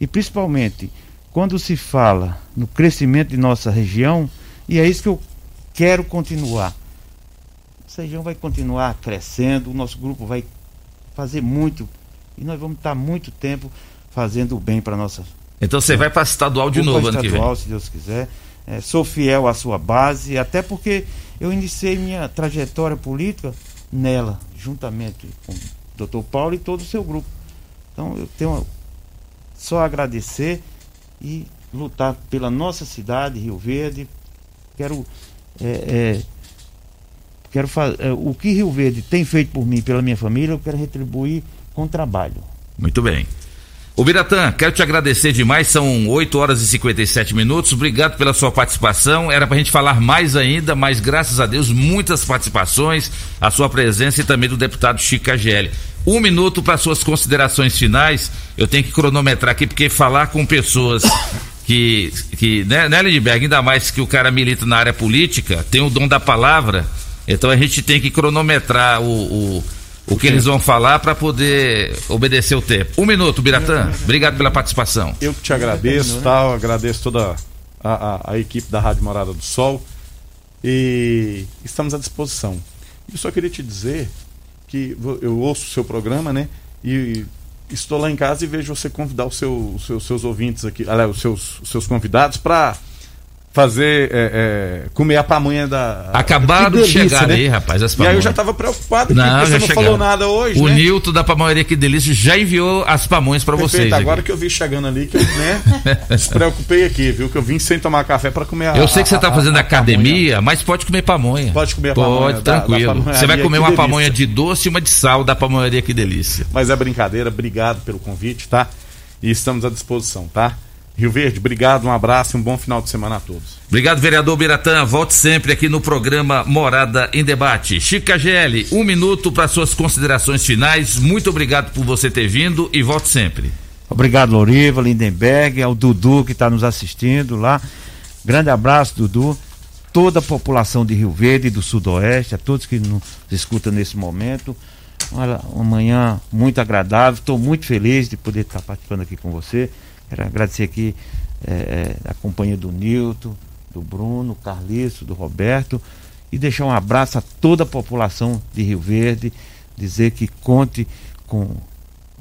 E principalmente quando se fala no crescimento de nossa região, e é isso que eu quero continuar. Essa região vai continuar crescendo, o nosso grupo vai fazer muito e nós vamos estar muito tempo fazendo o bem para nossa Então você vai para estadual de Vou novo ano estadual, se Deus quiser. É, sou fiel à sua base, até porque eu iniciei minha trajetória política nela, juntamente com o Dr. Paulo e todo o seu grupo. Então eu tenho só a agradecer e lutar pela nossa cidade, Rio Verde. Quero é, é, quero fa- é, o que Rio Verde tem feito por mim, e pela minha família, eu quero retribuir com trabalho. Muito bem. O Biratã, quero te agradecer demais, são 8 horas e 57 minutos. Obrigado pela sua participação. Era pra gente falar mais ainda, mas graças a Deus, muitas participações, a sua presença e também do deputado Chico KGL. Um minuto para suas considerações finais. Eu tenho que cronometrar aqui, porque falar com pessoas que, que né, né Lindbergh, ainda mais que o cara milita na área política, tem o dom da palavra, então a gente tem que cronometrar o, o, o que eles vão falar para poder obedecer o tempo. Um minuto, Biratã. Obrigado pela participação. Eu que te agradeço, tá? Eu agradeço toda a, a- a equipe da Rádio Morada do Sol e estamos à disposição. Eu só queria te dizer que eu ouço o seu programa, né? E estou lá em casa e vejo você convidar o seu- os seus, seus ouvintes aqui, aliás, os seus, os seus convidados para fazer é, é, comer a pamonha da Acabaram Que de delícia, chegar né? aí, rapaz, as E aí eu pamonhas. já estava preocupado Não, porque você não chegaram. falou nada hoje, O né? Nilton da Pamonharia Que Delícia já enviou as pamonhas para vocês. Perfeito, aqui. agora que eu vi chegando ali, que eu né, se preocupei aqui, viu? Que eu vim sem tomar café para comer a Eu sei que você está fazendo a- a academia, mas pode comer pamonha. Pode comer a Pode, pamonha da- da tranquilo. pamonharia, você vai comer uma delícia. pamonha de doce e uma de sal da pamonharia Que Delícia. Mas é brincadeira, obrigado pelo convite, tá? E estamos à disposição, tá? Rio Verde, obrigado, um abraço e um bom final de semana a todos. Obrigado, vereador Biratã. Volte sempre aqui no programa Morada em Debate. Chica GL, um minuto para suas considerações finais. Muito obrigado por você ter vindo e volte sempre. Obrigado, Loriva, Lindenberg, ao Dudu que está nos assistindo lá. Grande abraço, Dudu. Toda a população de Rio Verde e do Sudoeste, a todos que nos escutam nesse momento. Olha, uma manhã muito agradável. Estou muito feliz de poder estar participando aqui com você. Quero agradecer aqui eh, eh, a companhia do Nilton, do Bruno, Carliço, do Roberto e deixar um abraço a toda a população de Rio Verde, dizer que conte com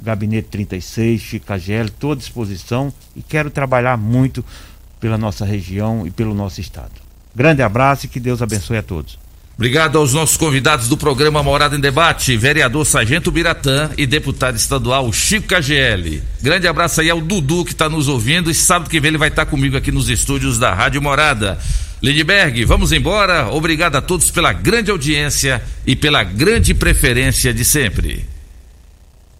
Gabinete 36, Chicagel, à disposição e quero trabalhar muito pela nossa região e pelo nosso estado. Grande abraço e que Deus abençoe a todos. Obrigado aos nossos convidados do programa Morada em Debate, vereador Sargento Biratã e deputado estadual Chico KGL. Grande abraço aí ao Dudu que está nos ouvindo e sábado que vem ele vai estar comigo aqui nos estúdios da Rádio Morada. Lindberg, vamos embora. Obrigado a todos pela grande audiência e pela grande preferência de sempre.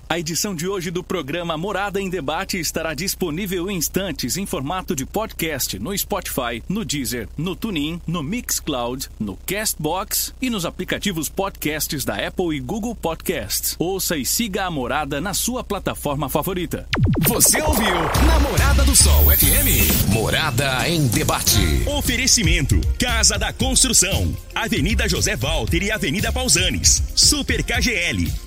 A edição de hoje do programa Morada em Debate estará disponível em instantes em formato de podcast no Spotify, no Deezer, no TuneIn, no Mixcloud, no Castbox e nos aplicativos podcasts da Apple e Google Podcasts. Ouça e siga a Morada na sua plataforma favorita. Você ouviu Namorada do Sol FM. Morada em Debate. Oferecimento: Casa da Construção, Avenida José Walter e Avenida Pausanes. Super KGL.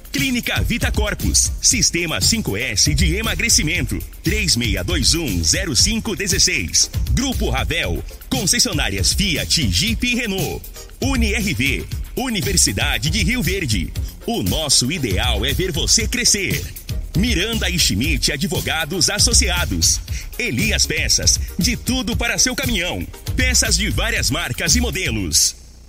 Clínica Vita Corpus, Sistema 5S de emagrecimento, 36210516. Grupo Ravel, concessionárias Fiat, Jeep e Renault. UniRV, Universidade de Rio Verde. O nosso ideal é ver você crescer. Miranda e Schmidt Advogados Associados. Elias Peças, de tudo para seu caminhão. Peças de várias marcas e modelos.